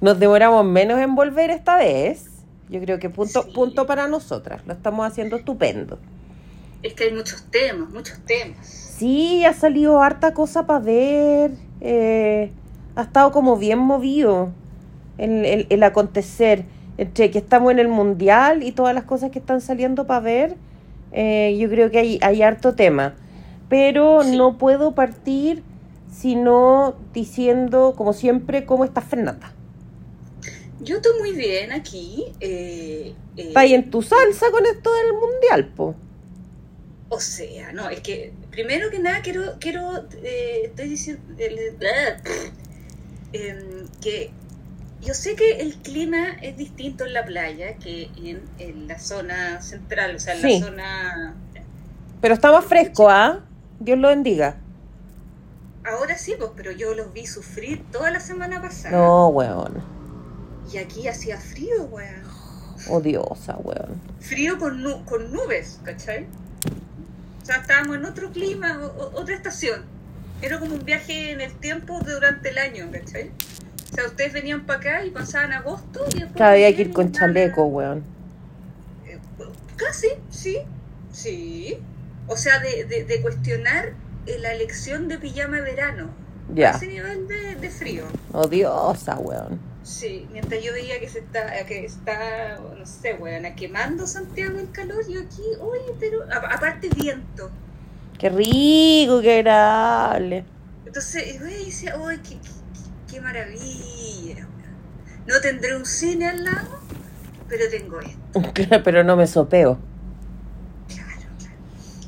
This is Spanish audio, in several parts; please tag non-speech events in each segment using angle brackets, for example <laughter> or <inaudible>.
Nos demoramos menos en volver esta vez. Yo creo que punto, punto para nosotras. Lo estamos haciendo estupendo. Es que hay muchos temas, muchos temas. Sí, ha salido harta cosa para ver. Eh, ha estado como bien movido el, el, acontecer. Entre que estamos en el mundial y todas las cosas que están saliendo para ver, eh, yo creo que hay, hay harto tema. Pero no puedo partir sino diciendo, como siempre, cómo está Fernanda. Yo estoy muy bien aquí. Eh, eh, ¿Está ahí en tu salsa con esto del mundial, po? O sea, no, es que primero que nada quiero, quiero eh, estoy diciendo em, que yo sé que el clima es distinto en la playa que en, la zona central, o sea, en la zona... Pero está más fresco, ¿ah? Dios lo bendiga. Ahora sí, pues, pero yo los vi sufrir toda la semana pasada. No, weón. Y aquí hacía frío, weón. <sighs> Odiosa, weón. Frío con, con nubes, ¿cachai? O sea, estábamos en otro clima, otra estación. Era como un viaje en el tiempo durante el año, ¿cachai? O sea, ustedes venían para acá y pasaban agosto y después... Claro, había que ir con chaleco, weón. Eh, casi, sí, sí. O sea, de, de, de cuestionar la elección de pijama de verano. Ya. ese nivel de, frío. Odiosa, weón. Sí, mientras yo veía que se está, que está, no sé, weón, quemando Santiago el calor, yo aquí, oye, pero aparte viento. Qué rico, qué agradable. Entonces, güey, decía, uy, qué, qué, maravilla. No tendré un cine al lado, pero tengo esto. <laughs> pero no me sopeo. Claro, claro.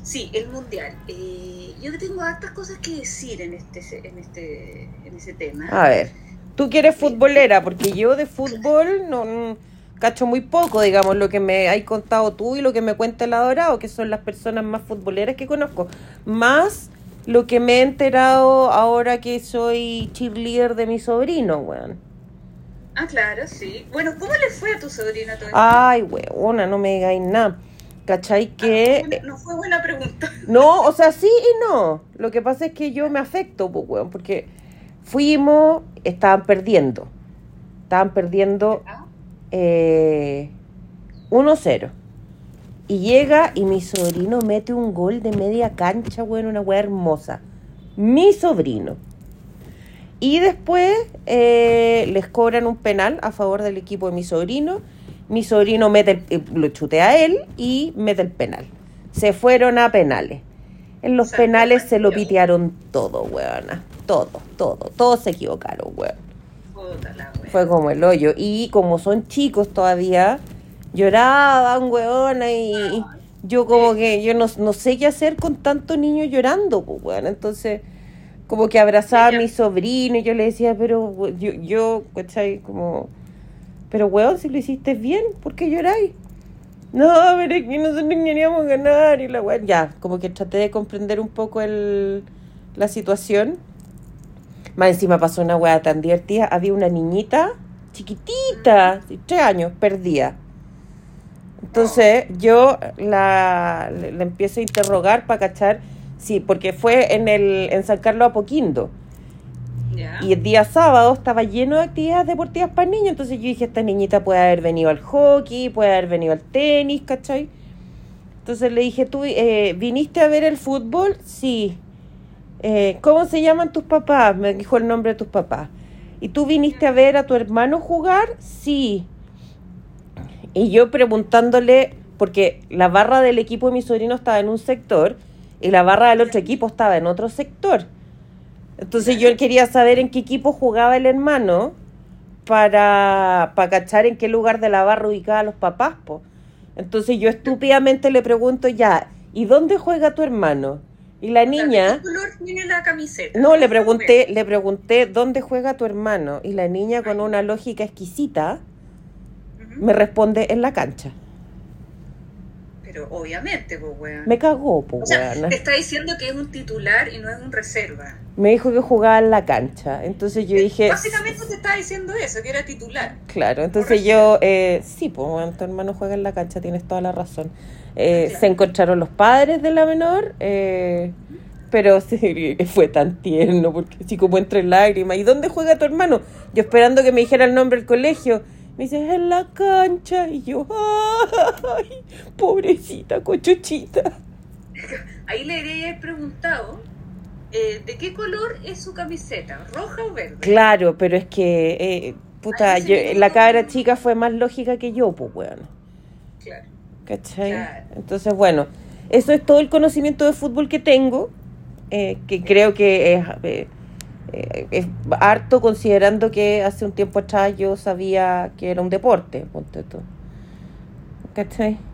Sí, el mundial. Eh, yo tengo hartas cosas que decir en este, en este, en ese tema. A ver, tú que eres futbolera, porque yo de fútbol no, cacho muy poco, digamos, lo que me has contado tú y lo que me cuenta el adorado, que son las personas más futboleras que conozco. Más lo que me he enterado ahora que soy cheerleader de mi sobrino, weón. Ah, claro, sí. Bueno, ¿cómo le fue a tu sobrino todo Ay, weona, no me digáis nada. ¿Cachai? Ah, que... no, fue buena pregunta. No, o sea, sí y no. Lo que pasa es que yo me afecto, pues, weón, porque fuimos, estaban perdiendo. Estaban perdiendo eh, 1-0. Y llega y mi sobrino mete un gol de media cancha, weón, una weá hermosa. Mi sobrino. Y después eh, les cobran un penal a favor del equipo de mi sobrino mi sobrino mete eh, lo chutea a él y mete el penal. Se fueron a penales. En los penales se lo pitearon todo, weona. Todo, todo. Todos se equivocaron, weón. Fue como el hoyo. Y como son chicos todavía, lloraban, weona, y yo como que yo no, sé qué hacer con tantos niños llorando, pues, weón. Entonces, como que abrazaba a mi sobrino y yo le decía, pero yo, yo, ¿cachai? Como pero, weón, si lo hiciste bien, ¿por qué lloráis? No, pero es que nosotros queríamos ganar y la weón. Ya, como que traté de comprender un poco el, la situación. Más encima pasó una weá tan divertida. Había una niñita chiquitita, tres años, perdida. Entonces yo la, la, empiezo a interrogar para cachar, sí, porque fue en el en San Carlos Apoquindo. Y el día sábado estaba lleno de actividades deportivas para niños, entonces yo dije, esta niñita puede haber venido al hockey, puede haber venido al tenis, ¿cachai? Entonces le dije, ¿tú eh, viniste a ver el fútbol? Sí. Eh, ¿Cómo se llaman tus papás? Me dijo el nombre de tus papás. ¿Y tú viniste a ver a tu hermano jugar? Sí. Y yo preguntándole, porque la barra del equipo de mi sobrino estaba en un sector y la barra del otro equipo estaba en otro sector. Entonces yo quería saber en qué equipo jugaba el hermano para, para cachar en qué lugar de la barra ubicaba los papás. Entonces yo estúpidamente le pregunto ya, ¿y dónde juega tu hermano? Y la niña... ¿Qué color tiene la camiseta? No, le pregunté, le pregunté dónde juega tu hermano. Y la niña con una lógica exquisita me responde en la cancha pero obviamente, pues, weón. Me cagó, pues, o Te está diciendo que es un titular y no es un reserva. Me dijo que jugaba en la cancha. Entonces yo dije. Básicamente te está diciendo eso, que era titular. Claro, entonces yo. Eh, sí, pues, bueno, tu hermano juega en la cancha, tienes toda la razón. Eh, se encontraron los padres de la menor. Eh, Pero <laughs> sí, fue tan tierno, porque así como entre lágrimas. ¿Y dónde juega tu hermano? Yo esperando que me dijera el nombre del colegio. Me dice, en la cancha. Y yo, <laughs> ay, pobrecita, cochuchita. <laughs> Ahí le haber preguntado eh, de qué color es su camiseta, roja o verde. Claro, pero es que, eh, puta, yo- la cabra chica fue más lógica que yo, pues, weón. Claro. ¿Cachai? Claro. Entonces, bueno, eso es todo el conocimiento de fútbol que tengo, eh, que creo que es, eh, eh, es harto considerando que hace un tiempo atrás yo sabía que era un deporte, ponte tú. ¿Cachai? <laughs>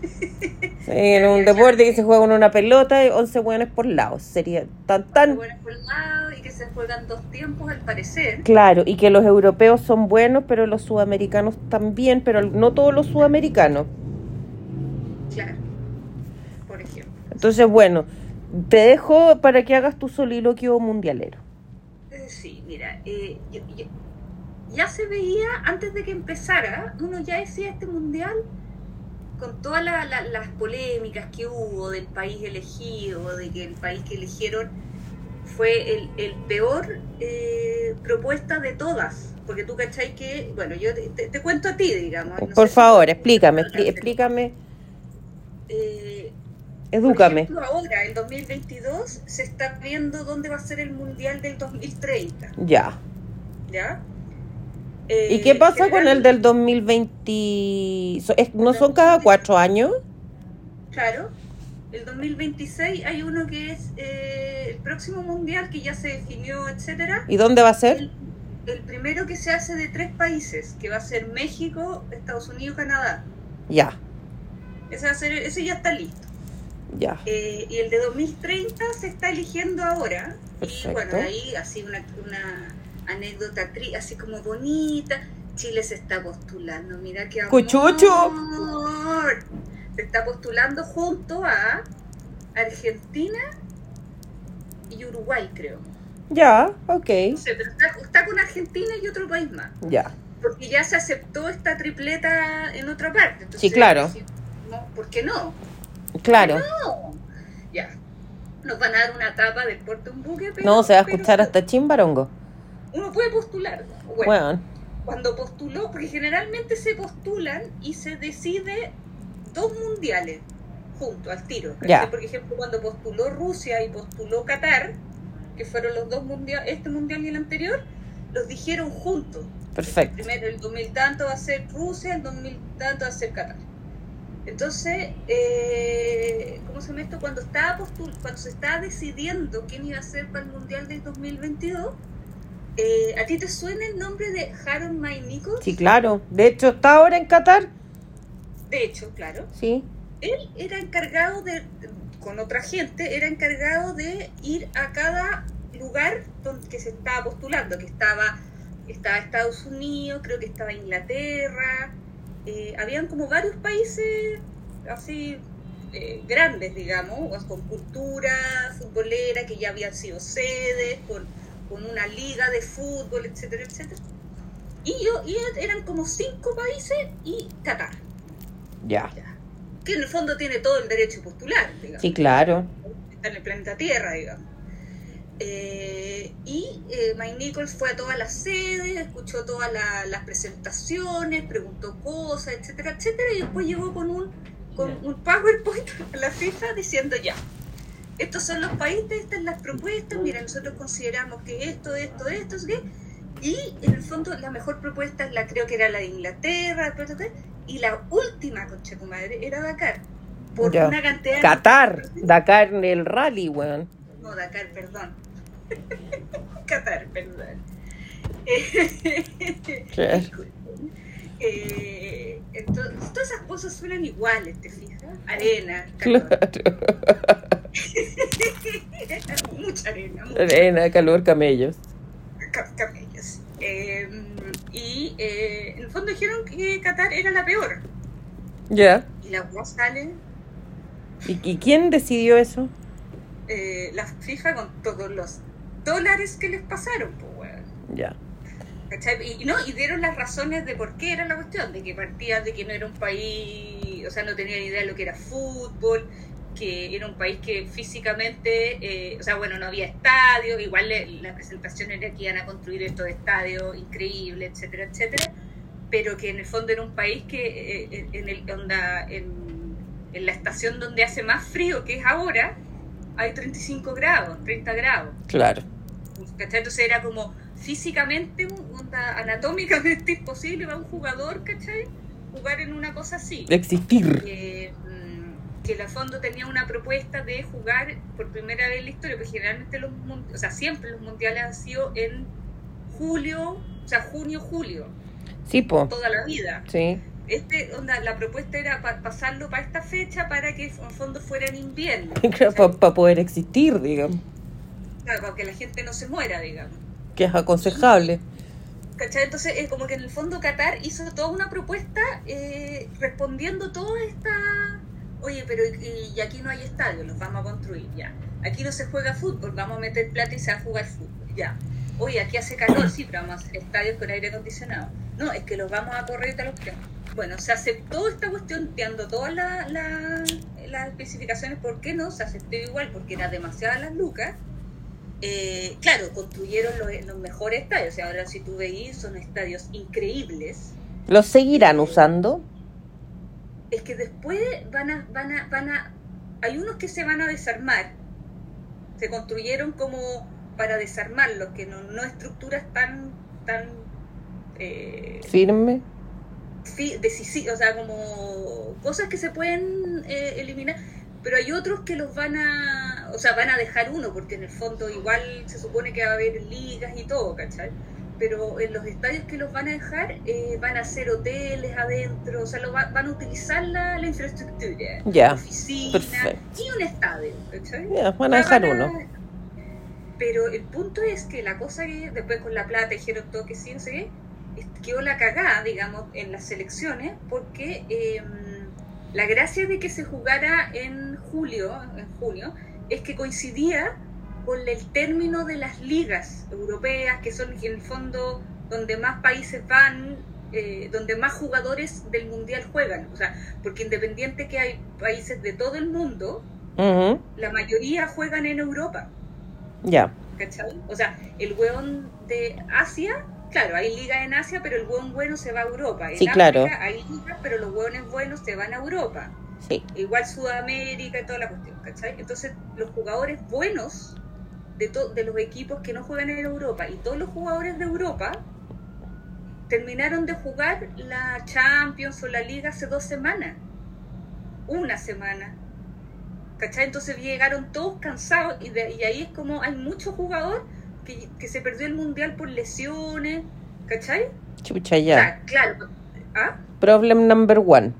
Sí, era un deporte que se juega con una pelota y 11 hueones por lado. Sería tan, tan Bueno, por lado, y que se juegan dos tiempos al parecer. claro. Y que los europeos son buenos, pero los sudamericanos también, pero no todos los sudamericanos. Claro. Por ejemplo. Entonces, bueno, te dejo para que hagas tu soliloquio mundialero. Eh, Sí, mira, eh, yo- yo- ya se veía antes de que empezara, uno ya decía este mundial con todas la- la- las polémicas que hubo del país elegido, de que el país que eligieron fue el, el peor eh, propuesta de todas. Porque tú cachai que, bueno, yo te, te- te cuento a ti, digamos. no Por si- favor, explícame, explícame, Eh, edúcame. Por ejemplo, ahora, en 2022, se está viendo dónde va a ser el mundial del 2030. Ya. ¿Ya? ¿Y Eh, qué pasa con el del 2020? So- es- ¿No son cada cuatro años? Claro. El 2026 hay uno que es eh, el próximo mundial que ya se definió, etcétera. ¿Y dónde va a ser? El, el primero que se hace de tres países, que va a ser México, Estados Unidos, Canadá. Ya, Ese, va a ser, ese ya está listo. ya. Eh, y el de 2030 se está eligiendo ahora. Y bueno, ahí así una, una anécdota tri- así como bonita. Chile se está postulando, mira qué amor. ¡Cuchucho! Se está postulando junto a Argentina y Uruguay, creo. Ya, ok. No sé, pero está, está con Argentina y otro país más. Ya. Porque ya se aceptó esta tripleta en otra parte. Entonces, Sí, claro. si- no, ¿Por qué no? Claro. No. Ya. Nos van a dar una tapa del puerto un buque, pero. No, se va a pero escuchar hasta chimbarongo. Uno puede postular. Bueno, Bueno, cuando postuló, porque generalmente se postulan y se decide dos mundiales juntos, al tiro. Ya. Por ejemplo, cuando postuló Rusia y postuló Qatar, que fueron los dos mundiales, este mundial y el anterior, los dijeron juntos. perfecto. Primero, el 2000 tanto va a ser Rusia, el 2000 tanto va a ser Qatar. Entonces, eh, ¿cómo se llama esto? Cuando, estaba postul cuando se estaba decidiendo quién iba a ser para el Mundial del 2022, eh, ¿a ti te suena el nombre de Harold May Nichols? Sí, claro. De hecho, está ahora en Qatar. De hecho, claro. Sí. Él era encargado de, con otra gente, era encargado de ir a cada lugar donde que se estaba postulando, que estaba, estaba Estados Unidos, creo que estaba Inglaterra, eh, habían como varios países así eh, grandes, digamos, con cultura futbolera, que ya habían sido sedes, con, con una liga de fútbol, etcétera, etcétera. Y, yo, y eran como cinco países y Qatar, Ya. que en el fondo tiene todo el derecho a postular, digamos Sí, claro. está en el planeta Tierra, digamos. Eh, y eh, Mike Nichols fue a todas las sedes, escuchó todas la- las presentaciones, preguntó cosas, etcétera, etcétera, y después llegó con un, con un PowerPoint a la FIFA diciendo ya, estos son los países, estas son las propuestas, mira, nosotros consideramos que esto, esto, esto, ¿sí? y en el fondo la mejor propuesta la creo que era la de Inglaterra, y la última, concha tu madre, era Dakar, por Ya. una cantidad de- Qatar. Dakar en el rally, weón. no, Dakar, perdón. Qatar, perdón. Claro. disculpen. Eh, entonces, todas esas cosas suenan iguales, ¿te fijas? Arena, calor. Claro. <laughs> mucha arena, mucha Arena, calor, camellos. ca- camellos. Eh, y eh, en el fondo dijeron que Qatar era la peor. Ya. Y la UA sale ¿Y, y quién decidió eso? eh, la FIFA con todos los dólares que les pasaron, pues, weón. Ya. ¿Cachai? Y, no, y dieron las razones de por qué era la cuestión, de que partía de que no era un país, o sea, no tenía ni idea de lo que era fútbol, que era un país que físicamente, eh, o sea, bueno, no había estadio, igual le- la presentación era que iban a construir estos estadios increíbles, etcétera, etcétera, pero que en el fondo era un país que eh, en, el, onda, en, en la estación donde hace más frío, que es ahora, hay 35 grados, 30 grados. Claro. ¿cachai? Entonces era como físicamente, onda, anatómicamente <laughs> imposible para un jugador, ¿cachai? Jugar en una cosa así. Existir. Eh, mm, que la fondo tenía una propuesta de jugar por primera vez en la historia, porque generalmente los o sea, siempre los mundiales han sido en julio, o sea, junio, julio, Sí, po. toda la vida. Sí. Este, onda, la propuesta era pa- pasarlo para esta fecha para que en fondo fuera en invierno. <laughs> Para poder existir, digamos. Claro, para que la gente no se muera, digamos. Que es aconsejable. ¿Cachai? Entonces es como que en el fondo Qatar hizo toda una propuesta eh, respondiendo toda esta... Oye, pero y, y aquí no hay estadios, los vamos a construir, ya. Aquí no se juega fútbol, vamos a meter plata y se va a jugar fútbol, ya. Oye, aquí hace calor, sí, pero vamos a hacer estadios con aire acondicionado. No, es que los vamos a correr y tal opción. Bueno, se aceptó esta cuestión, teando todas la- la- las especificaciones, ¿por qué no? Se aceptó igual, porque eran demasiadas las lucas. Eh, claro, construyeron los, los mejores estadios. O sea, ahora si tú veis, son estadios increíbles. ¿Los seguirán usando? Es que después van a, van a, van a, hay unos que se van a desarmar. Se construyeron como para desarmarlos, que no, no estructuras tan, tan eh, ¿Firme? Fi- decisi- o sea, como cosas que se pueden eh, eliminar, pero hay otros que los van a, o sea, van a dejar uno, porque en el fondo igual se supone que va a haber ligas y todo, ¿cachai? Pero en los estadios que los van a dejar eh, van a ser hoteles adentro, o sea, lo va- van a utilizar la, la infraestructura, Ya, oficina perfecto. y un estadio, ¿cachai? Van a dejar uno. Pero el punto es que la cosa que después con la plata dijeron todo que sí, no sé qué, quedó la cagada, digamos, en las selecciones, porque eh, la gracia de que se jugara en julio, en junio, es que coincidía con el término de las ligas europeas, que son en el fondo donde más países van, eh, donde más jugadores del mundial juegan. O sea, porque independiente que hay países de todo el mundo, la mayoría juegan en Europa. Ya. ¿cachai? O sea, el hueón de Asia, claro, hay ligas en Asia, pero el hueón bueno se va a Europa. En Sí, África claro. hay ligas, pero los hueones buenos se van a Europa. Sí. Igual Sudamérica y toda la cuestión, ¿cachai? Entonces, los jugadores buenos de, to- de los equipos que no juegan en Europa y todos los jugadores de Europa terminaron de jugar la Champions o la Liga hace dos semanas. Una semana. ¿Cachai? Entonces llegaron todos cansados y, de, y ahí es como hay mucho jugador que, que se perdió el mundial por lesiones. ¿Cachai? Chucha, O ya. sea, claro. ¿Ah? Problem number one.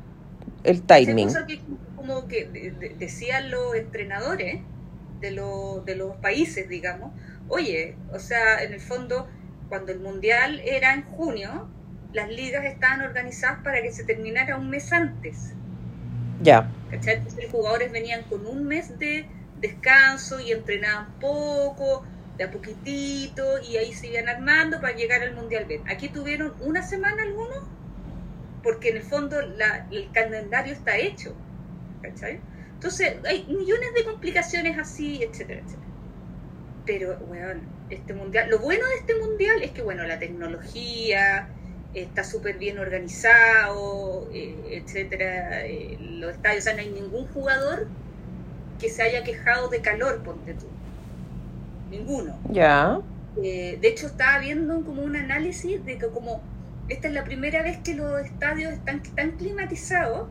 El Sí, timing. cosa que como que de- de- decían los entrenadores de, lo- de los países, digamos, oye, o sea, en el fondo, cuando el mundial era en junio, las ligas estaban organizadas para que se terminara un mes antes. Ya. ¿cachai? Entonces, los jugadores venían con un mes de descanso y entrenaban poco, de a poquitito, y ahí se iban armando para llegar al mundial bien. Aquí tuvieron una semana algunos, porque en el fondo la- el calendario está hecho. Entonces hay millones de complicaciones así, etcétera, etcétera. Pero, bueno, este mundial, lo bueno de este mundial es que, bueno, la tecnología está súper bien organizado, eh, etcétera, eh, los estadios, o sea, no hay ningún jugador que se haya quejado de calor, ponte tú. Ninguno. Ya. Eh, de hecho, estaba viendo como un análisis de que como esta es la primera vez que los estadios están tan climatizados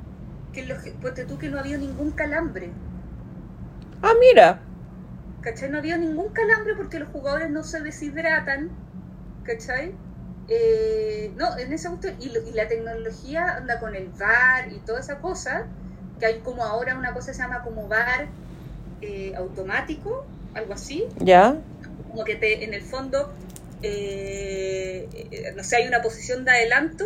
que los, ponte tú que no había ningún calambre. Ah, mira. ¿Cachai? No había ningún calambre porque los jugadores no se deshidratan. ¿Cachai? Eh, no, en y, lo- y la tecnología anda con el VAR y toda esa cosa, que hay como ahora una cosa que se llama como VAR eh, automático, algo así, Ya. como que te, en el fondo, eh, eh, no sé, hay una posición de adelanto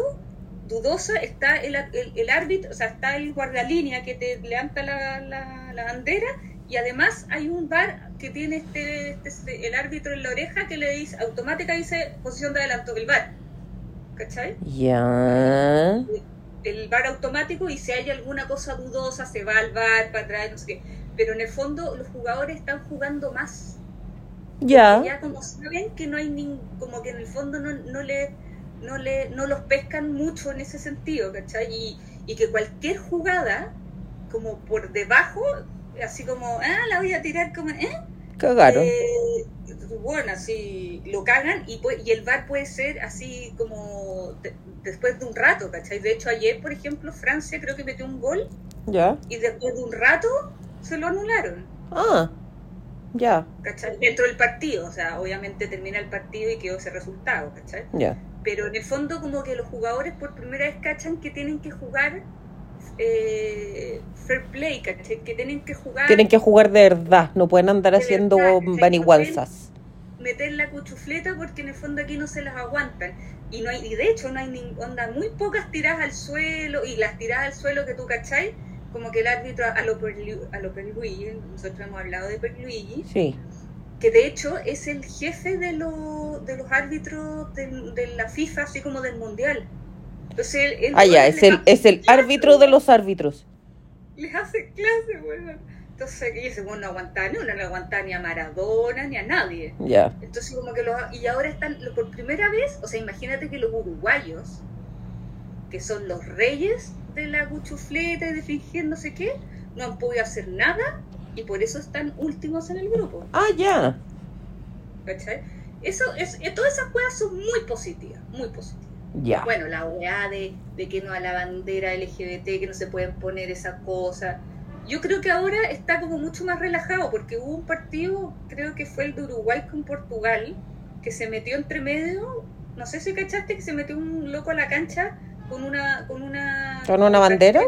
dudosa, está el, el, el árbitro, o sea, está el guardalínea que te levanta la, la, la bandera y además hay un bar que tiene este, este- el árbitro en la oreja que le dice, automática dice posición de adelanto, el bar, ¿cachai? Ya. el bar automático y si hay alguna cosa dudosa se va al bar para atrás, no sé qué. Pero en el fondo los jugadores están jugando más. Ya. Ya como saben que no hay ni, como que en el fondo no, no le no le no los pescan mucho en ese sentido, ¿cachai? Y, y que cualquier jugada como por debajo, así como, ah, la voy a tirar como, ¿eh? Cagaron. Eh, bueno, así lo cagan y, y el VAR puede ser así como de- después de un rato, ¿cachai? De hecho, ayer, por ejemplo, Francia creo que metió un gol Ya. y después de un rato se lo anularon, Ah. Ya. ¿cachai? Dentro del partido, o sea, obviamente termina el partido y quedó ese resultado, ¿cachai? Ya. Pero en el fondo como que los jugadores por primera vez cachan que tienen que jugar eh, fair play, ¿cachai? Que tienen que jugar... Tienen que jugar de verdad. No pueden andar haciendo vanigualzas. meter la cuchufleta porque en el fondo aquí no se las aguantan. Y no hay, y de hecho no hay ni, onda, muy pocas tiradas al suelo, y las tiradas al suelo que tú cachai, como que el árbitro a lo, Perlu- a lo Perluigi, nosotros hemos hablado de Perluigi, Sí. que de hecho es el jefe de, lo- de los árbitros de, de la FIFA, así como del Mundial. Entonces él, Ah, ya. le Es el, es el clase, árbitro de los árbitros. Les hace clase, weón. Entonces, y ese weón no aguantaba ni una, no aguantaba ni a Maradona ni a nadie. Ya. Entonces como que los, y ahora están por primera vez, o sea, imagínate que los uruguayos, que son los reyes de la cuchufleta y de fingir no sé qué, no han podido hacer nada y por eso están últimos en el grupo. Ah, ya. ¿Cachai? Eso es, eh, todas esas cosas son muy positivas, muy positivas. Ya. Bueno, la OEA de, de que no a la bandera LGBT, que no se pueden poner esas cosas. Yo creo que ahora está como mucho más relajado porque hubo un partido, creo que fue el de Uruguay con Portugal, que se metió entre medio, no sé si cachaste que se metió un loco a la cancha con una... ¿Con una, ¿Con una bandera?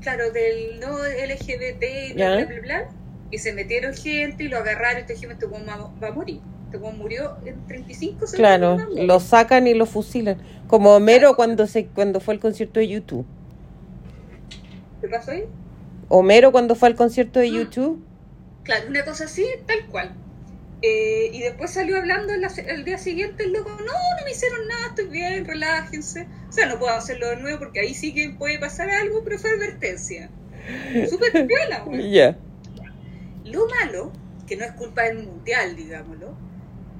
Claro, del no LGBT y Ya. bla, bla, bla, bla. Y se metieron gente y lo agarraron y te dijeron, este va, va a morir. Este murió en 35 segundos. Claro. Lo sacan y lo fusilan. Como Homero cuando se cuando fue al concierto de YouTube. ¿Qué pasó ahí? Homero cuando fue al concierto de Ah. YouTube. Claro, una cosa así, tal cual. Eh, y después salió hablando el, el día siguiente el loco, no, no me hicieron nada, estoy bien, relájense. O sea, no puedo hacerlo de nuevo porque ahí sí que puede pasar algo, pero fue advertencia. Súper piola, <laughs> güey. Ya. Lo malo, que no es culpa del mundial, digámoslo,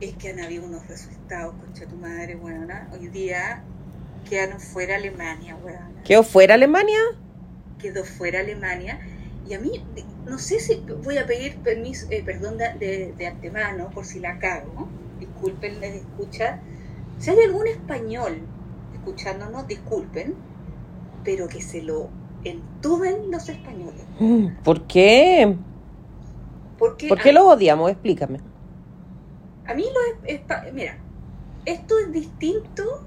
es que han habido unos resultados, concha tu madre, weona. Hoy día quedaron fuera Alemania, weona. ¿Quedó fuera Alemania? quedó fuera Alemania. Y a mí, no sé si voy a pedir permiso, eh, perdón de, de- de antemano por si la cago. Disculpen, les escucha. Si hay algún español escuchándonos, disculpen, pero que se lo entuben los españoles. ¿Por qué? Porque ¿Por qué a, los odiamos? Explícame. a mí los mira, esto es distinto.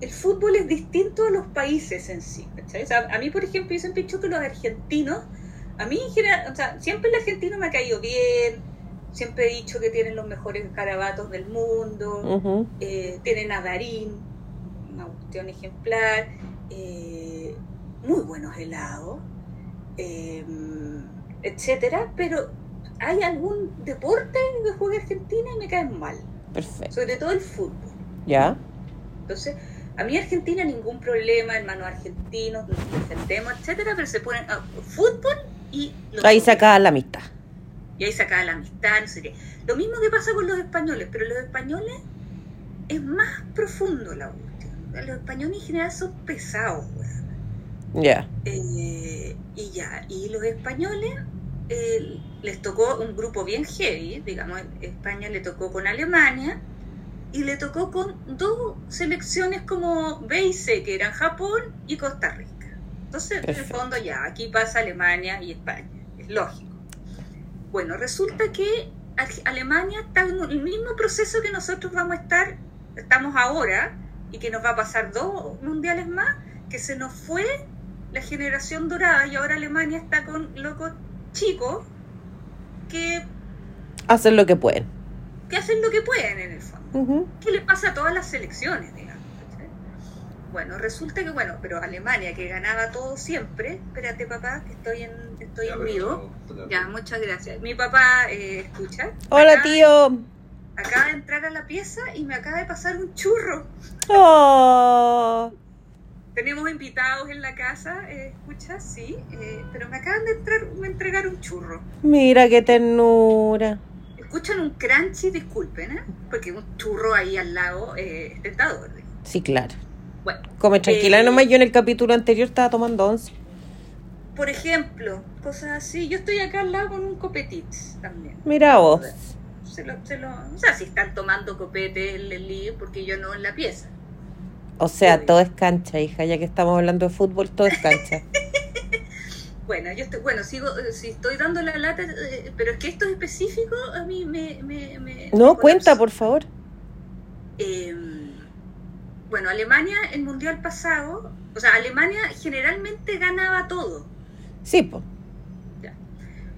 El fútbol es distinto a los países en sí. ¿cachai? O sea, a mí, por ejemplo, yo siempre he dicho que los argentinos A mí, en general, o sea, siempre el argentino me ha caído bien, siempre he dicho que tienen los mejores carabatos del mundo, eh, tienen a Darín, cuestión ejemplar, eh, muy buenos helados, eh, etcétera, pero hay algún deporte que juega Argentina y me caen mal, Perfecto. sobre todo el fútbol. ¿Ya? Entonces, a mí Argentina ningún problema, hermanos argentinos, nos defendemos, etcétera, pero se ponen a fútbol y los Ahí odian. sacaba la amistad. Y ahí sacaba la amistad, no sé qué. Lo mismo que pasa con los españoles, pero los españoles es más profundo la cuestión. Los españoles en general son pesados. Ya. Eh, y ya, y los españoles eh, les tocó un grupo bien heavy, digamos, España le tocó con Alemania y le tocó con dos selecciones como B y C, que eran Japón y Costa Rica. Entonces, en el fondo ya, aquí pasa Alemania y España, es lógico. Bueno, resulta que Al- Alemania está en el mismo proceso que nosotros vamos a estar, estamos ahora, y que nos va a pasar dos mundiales más, que se nos fue la generación dorada y ahora Alemania está con locos chicos que, Hacen lo que pueden. que hacen lo que pueden en el fondo. ¿Qué le pasa a todas las selecciones, digamos? Bueno, resulta que, bueno, pero Alemania que ganaba todo siempre, espérate papá, que estoy en, estoy en vivo. Ya, muchas gracias. Mi papá eh, escucha. Hola, tío. Acaba de entrar a la pieza y me acaba de pasar un churro. Oh. Tenemos invitados en la casa, eh, escucha, sí, eh, pero me acaban de entrar, me entregar un churro. Mira qué ternura. Escuchan un crunchy, disculpen, ¿eh? porque un churro ahí al lado eh, es tentador. Sí, claro. Bueno, Come tranquila Eh, nomás, yo en el capítulo anterior estaba tomando once. por ejemplo, cosas así. Yo estoy acá al lado con un copetits también. Mira vos. Se lo, se lo, o sea, si están tomando copete en el lío, porque yo no en la pieza. O sea, Obvio. todo es cancha, hija, ya que estamos hablando de fútbol, todo es cancha. <laughs> Bueno, yo estoy, bueno, sigo, eh, si estoy dando la lata, eh, pero es que esto es específico, a mí me... me, me No, me cuenta, por favor. Eh, bueno, Alemania, el mundial pasado, o sea, Alemania generalmente ganaba todo. Sí, pues.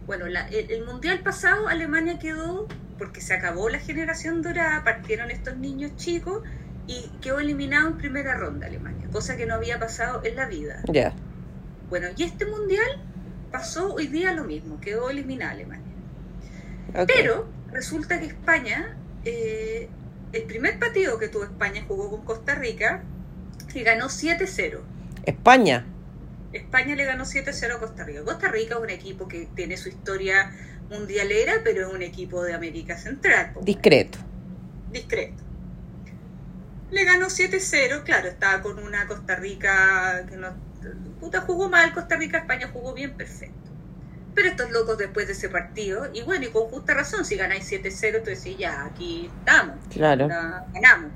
Bueno, la- el, el mundial pasado Alemania quedó, porque se acabó la generación dorada, partieron estos niños chicos y quedó eliminado en primera ronda Alemania, cosa que no había pasado en la vida. Ya. Bueno, y este mundial pasó hoy día lo mismo, quedó eliminada Alemania. Pero resulta que España, eh, el primer partido que tuvo España jugó con Costa Rica y ganó 7-0. España. España le ganó 7-0 a Costa Rica. Costa Rica es un equipo que tiene su historia mundialera, pero es un equipo de América Central. Discreto. discreto. Le ganó 7-0, claro, estaba con una Costa Rica que no. Puta, jugó mal Costa Rica, España jugó bien, perfecto. Pero estos locos después de ese partido, y bueno, y con justa razón, si ganáis 7-0, tú decís, ya, aquí estamos, Claro. la- ganamos.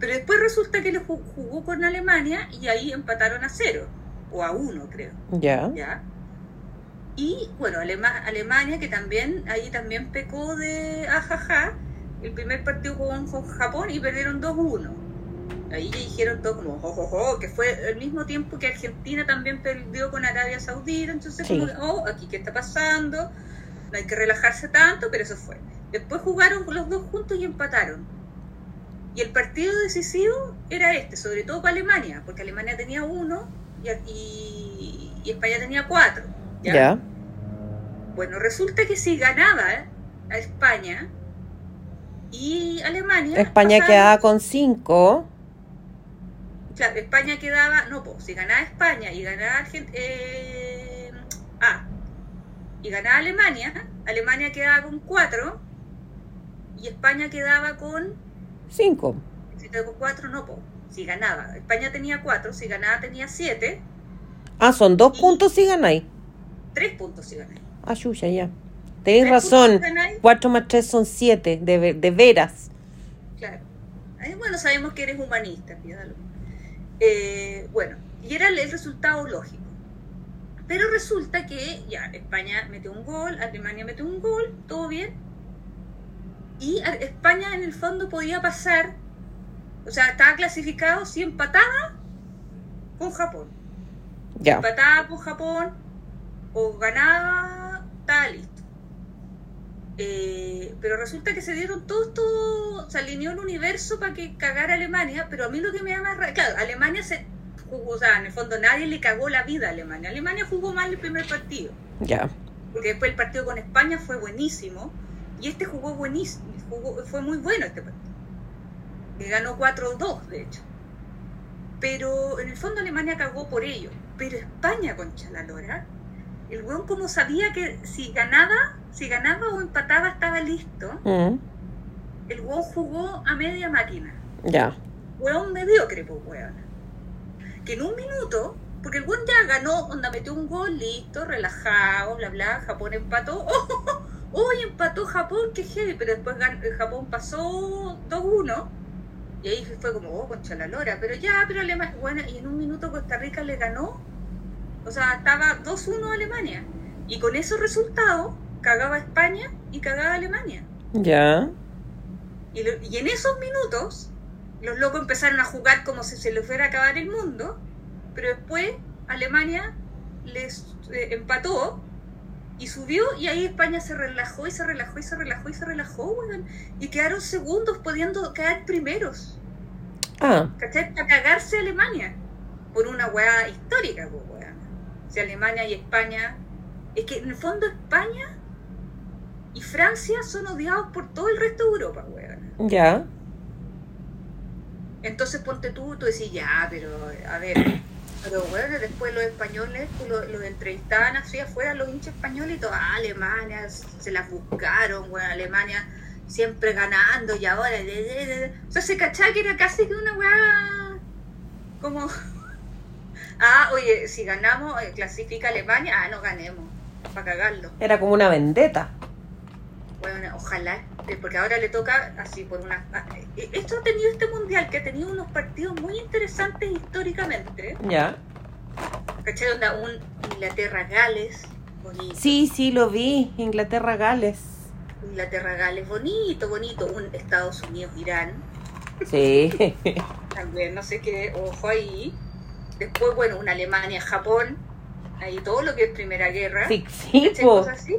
Pero después resulta que le ju- jugó con Alemania y ahí empataron a 0, o a 1, creo. Ya. ¿ya? Y bueno, Alema- Alemania, que también, ahí también pecó de ajaja, el primer partido jugó con Japón y perdieron 2-1. Ahí dijeron todo como, jojojo, que fue al mismo tiempo que Argentina también perdió con Arabia Saudita, entonces Sí. como, oh, aquí qué está pasando, no hay que relajarse tanto, pero eso fue. Después jugaron los dos juntos y empataron. Y el partido decisivo era este, sobre todo para Alemania, porque Alemania tenía uno y, y- y España tenía cuatro. ¿Ya? Ya. Bueno, resulta que si ganaba a España y Alemania. España pasaban- quedaba con cinco. Claro, España quedaba. No, pues, si ganaba España y ganaba Argentina. ah, y ganaba Alemania, Alemania quedaba con cuatro y España quedaba con. Cinco. Si tengo cuatro, no, pues. Si ganaba. España tenía cuatro, si ganaba tenía siete, Ah, son dos puntos si ganáis. Tres puntos si ganaba. Ah, Yuya, ya. Tenéis razón. Cuatro más tres son siete, de, ve- de veras. Claro. Bueno, sabemos que eres humanista, pídalo. Eh, bueno, y era el, el resultado lógico. Pero resulta que ya España metió un gol, Alemania metió un gol, todo bien. Y España en el fondo podía pasar, o sea, estaba clasificado si empataba con Japón. Ya. Empataba con Japón o ganaba, estaba listo. Eh, pero resulta que se dieron todos, todo, se alineó el universo para que cagara Alemania, pero a mí lo que me da más rabia, claro, Alemania se jugó, o sea, en el fondo nadie le cagó la vida a Alemania. Alemania jugó mal el primer partido, Ya. porque después el partido con España fue buenísimo, y este jugó buenísimo, jugó, fue muy bueno este partido. Que ganó 4-2, de hecho. Pero en el fondo Alemania cagó por ello. Pero España, concha la lora, el weón como sabía que si ganaba, si ganaba o empataba estaba listo, Mm, el weón jugó a media máquina. Ya. Weón mediocre, pues weón. Que en un minuto, porque el weón ya ganó, onda metió un gol, listo, relajado, bla bla, Japón empató. <laughs> ¡Oh! ¡Oh! y empató Japón, qué heavy, pero después gan- Japón pasó 2-1. Y ahí fue como, oh, concha la lora, pero ya, pero Alemania, bueno, y en un minuto Costa Rica le ganó. O sea, estaba 2-1 Alemania. Y con esos resultados, cagaba España y cagaba Alemania. Ya. Y, lo- y en esos minutos, los locos empezaron a jugar como si se les fuera a acabar el mundo, pero después Alemania les eh, empató y subió y ahí España se relajó y se relajó y se relajó y se relajó, weón. Y quedaron segundos pudiendo quedar primeros. Ah, ¿Cachai? Para cagarse a Alemania. Por una weá histórica, weón. Si Alemania y España. Es que en el fondo España y Francia son odiados por todo el resto de Europa, weón. ya. Entonces ponte tú, tú decís, ya, pero a ver, <coughs> Pero bueno, después los españoles los, los entrevistaban así afuera, los hinchas españoles y todo, ah, Alemania se las buscaron, bueno, Alemania siempre ganando y ahora... de- de- de- O sea, se cachaba que era casi que una weá como... Ah, oye, si ganamos, eh, clasifica Alemania, ah, no ganemos, para cagarlo. Era como una vendetta. Bueno, ojalá, eh, porque ahora le toca así por una... ah, eh, Esto ha tenido este mundial, que ha tenido unos partidos muy interesantes históricamente. Ya. ¿Cachai? Onda, un Inglaterra-Gales, bonito. Sí, sí, lo vi. Inglaterra-Gales. Inglaterra-Gales, bonito, bonito. Un Estados Unidos-Irán, Sí. también, no sé qué, ojo ahí. Después, bueno, una Alemania-Japón, ahí todo lo que es Primera Guerra. Sí, sí, po. Cosas así.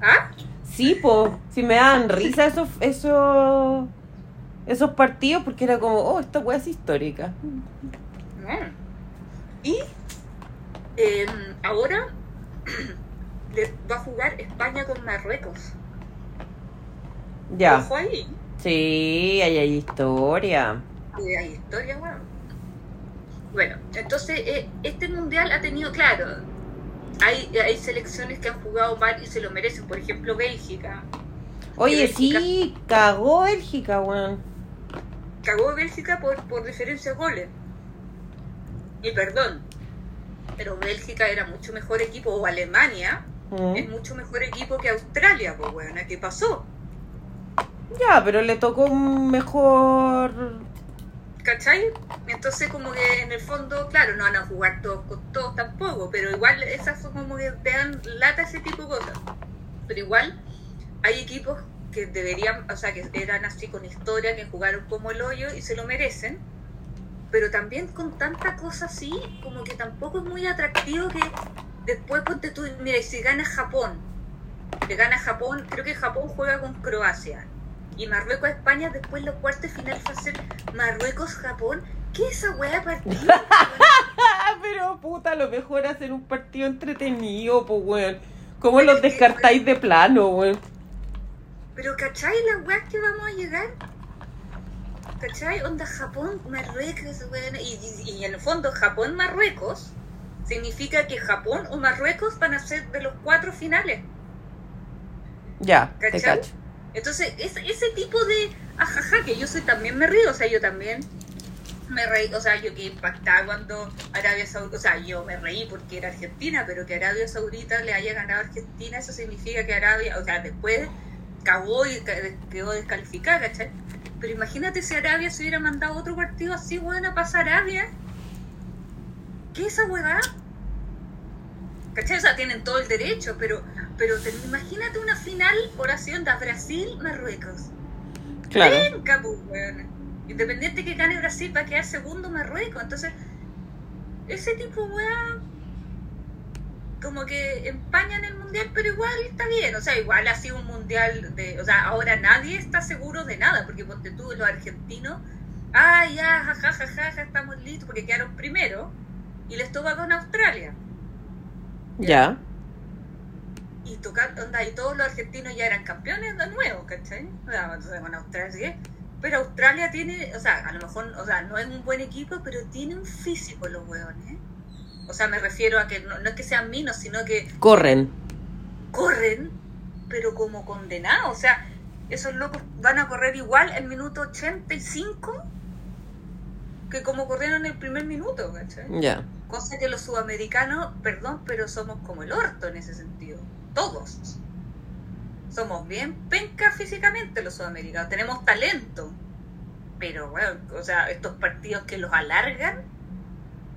¿Ah? Sí, po. Sí me daban risa esos, esos, esos partidos porque era como, oh, esta weá es histórica. Mm. Y eh, ahora <clears throat> va a jugar España con Marruecos. Ya. Ojo ahí. Sí, ahí hay historia. Y hay historia, weón. Bueno, entonces eh, este mundial ha tenido, claro, hay, hay selecciones que han jugado mal y se lo merecen. Por ejemplo, Bélgica. Oye, Bélgica- sí, cagó Bélgica, weón. Cagó Bélgica por, por diferencia de goles. Y perdón, pero Bélgica era mucho mejor equipo, o Alemania Mm. es mucho mejor equipo que Australia, pues bueno, ¿qué pasó? Ya, pero le tocó un mejor. ¿Cachai? Entonces como que en el fondo, claro, no van a jugar todos con todos tampoco, pero igual esas son como que te dan lata ese tipo de cosas. Pero igual hay equipos que deberían, o sea, que eran así con historia, que jugaron como el hoyo y se lo merecen. Pero también con tanta cosa así, como que tampoco es muy atractivo que después ponte tú, mira, si gana Japón, le gana Japón, creo que Japón juega con Croacia. Y Marruecos España, después los cuartos de final va a ser Marruecos Japón. ¿Qué es esa weá partido? <laughs> Pero puta, lo mejor hacer un partido entretenido, pues, weón. ¿Cómo los descartáis de plano, weón? Pero ¿cachai las weas que vamos a llegar? ¿Cachai? Onda Japón, Marruecos, weón. Y, y- y en el fondo Japón, Marruecos significa que Japón o Marruecos van a ser de los cuatro finales. Ya, te ¿Cachai? cacho. Entonces, ese, ese tipo de ajaja que yo soy también me río, o sea, yo también me reí, o sea, yo que impactaba cuando Arabia Saudita, o sea, yo me reí porque era Argentina, pero que Arabia Saudita le haya ganado a Argentina, eso significa que Arabia, o sea, después cagó y quedó descalificada, ¿cachai? Pero imagínate si Arabia se hubiera mandado otro partido así, bueno, pasa Arabia. ¿Qué es esa huevada? ¿Cachai? O sea, tienen todo el derecho, pero, pero te- imagínate una final, oración de Brasil-Marruecos. Claro. Venga, pues. Independiente que gane Brasil, va a quedar segundo Marruecos. Entonces, ese tipo, weón, como que empañan el mundial, pero igual está bien. O sea, igual ha sido un mundial de. O sea, ahora nadie está seguro de nada, porque ponte tú, los argentinos, ah, ya, jajaja, ja, ja, ja, estamos listos, porque quedaron primero, y les toca con Australia. Ya. y tocar, onda, y todos los argentinos ya eran campeones de nuevo, ¿cachai? O sea, entonces con Australia sí. Pero Australia tiene, o sea, a lo mejor, o sea, no es un buen equipo, pero tiene un físico los hueones. O sea, me refiero a que no, no es que sean minos, sino que Corren. corren, pero como condenados. O sea, esos locos van a correr igual el minuto 85 que como corrieron el primer minuto, ¿cachai? Ya. Cosa que los sudamericanos, perdón, pero somos como el orto en ese sentido. Todos. Somos bien pencas físicamente los sudamericanos. Tenemos talento. Pero, bueno, o sea, estos partidos que los alargan,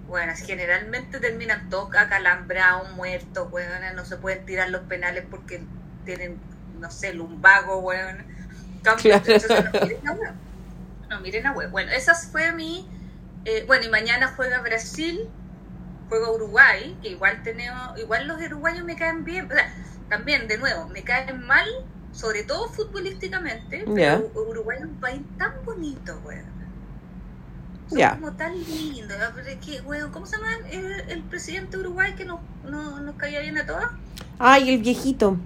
bueno, generalmente terminan todos acalambrados, muertos, weón. No se pueden tirar los penales porque tienen, no sé, lumbago, Claro. entonces, no miren a weón. No miren a weón. Bueno, esa fue mi... eh, bueno, y mañana juega Brasil, juega Uruguay, que igual tenemos, igual los uruguayos me caen bien, o sea, también, de nuevo, me caen mal, sobre todo futbolísticamente, pero Ya. Uruguay es un país tan bonito, weón. Ya. como tan lindo. Pero que, weón, ¿cómo se llama el, el presidente de Uruguay que nos, no, nos caía bien a todas? Ay, el viejito.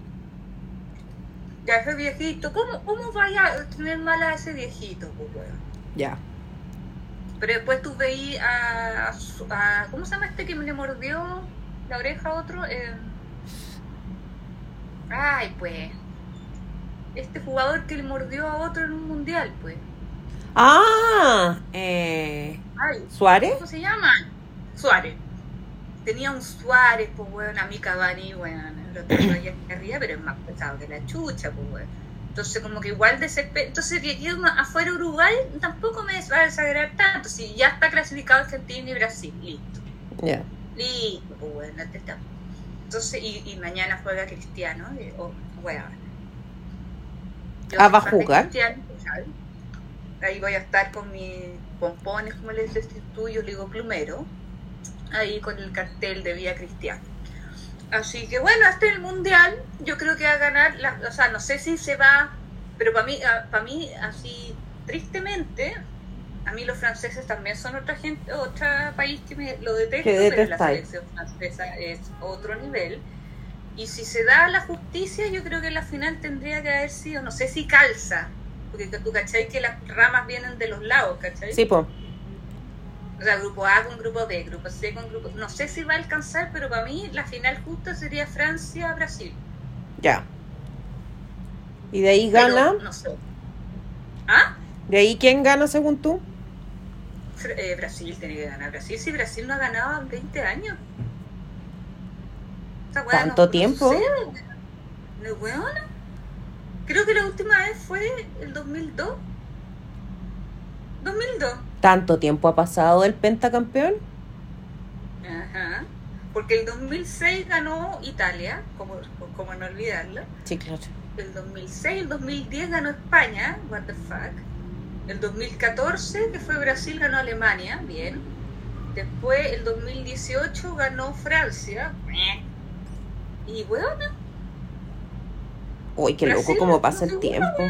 Ya ese viejito, ¿cómo, cómo vaya a tener mal a ese viejito, pues, weón? Pero después tú veí a, a- ¿Cómo se llama este que me le mordió la oreja a otro? Eh, ay, pues. Este jugador que le mordió a otro en un mundial, pues. Ah, eh, Ay, Suárez. ¿Cómo se llama? Suárez. Tenía un Suárez, pues, weón, a mi Cavani, weón. Lo tengo ahí arriba, pero es más pesado que la chucha, pues, weón. Entonces, como que igual desespero. Entonces, que quede afuera Uruguay tampoco me va a desagradar tanto. Si ya está clasificado Argentina y Brasil, listo. Ya. Listo, pues, weón, no te está- Entonces, y, y mañana juega Cristiano, y- oh, weón. Yo Ah, ¿va a de jugar? Cristiano, ¿sabes? Ahí voy a estar con mis pompones, como les destituyo, le digo plumero, ahí con el cartel de Vía Cristiana. Así que bueno, hasta el Mundial yo creo que va a ganar, la- o sea, no sé si se va, pero para mí, para mí así, tristemente, a mí los franceses también son otra gente, otro país que me lo detesto, pero la selección francesa es otro nivel. Y si se da la justicia, yo creo que la final tendría que haber sido, no sé si calza, porque tú cachai que las ramas vienen de los lados, ¿cachai? Sí, po. O sea, grupo A con grupo B, grupo C con grupo... No sé si va a alcanzar, pero para mí la final justa sería Francia-Brasil. Ya. Y de ahí Pero, gana. no sé. ¿Ah? ¿De ahí quién gana según tú? Eh, Brasil tiene que ganar. Brasil, si Brasil no ha ganado en 20 años. ¿Tanto tiempo? sucede. No, weona. Creo que la última vez fue el 2002. 2002. ¿Tanto tiempo ha pasado del pentacampeón? Ajá. Porque el 2006 ganó Italia, como, como no olvidarlo. Sí, claro. El 2006, el 2010 ganó España, what the fuck. El 2014, que fue Brasil, ganó Alemania, bien. Después, el 2018 ganó Francia. Y bueno, Uy, qué loco cómo pasa no el tiempo.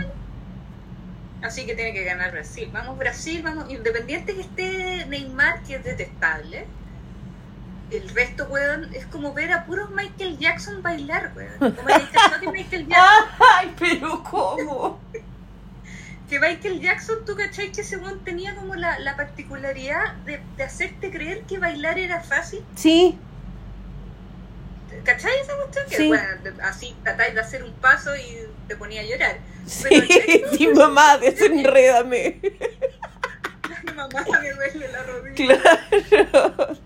Así que tiene que ganar Brasil. Vamos Brasil, vamos, independiente que esté Neymar, que es detestable. El resto, weón, es como ver a puros Michael Jackson bailar, weón. Como el de Michael <laughs> Jackson. Ay, pero ¿cómo? <laughs> que Michael Jackson, tú cachai que ese weón tenía como la, la particularidad de, de hacerte creer que bailar era fácil. Sí, ¿Cachai esa cuestión? Que Sí. bueno, así tratáis de hacer un paso y te ponía a llorar. sí, Pero sí, <laughs> mamá, desenrédame. <laughs> Ay, mamá, me duele la rodilla. Claro.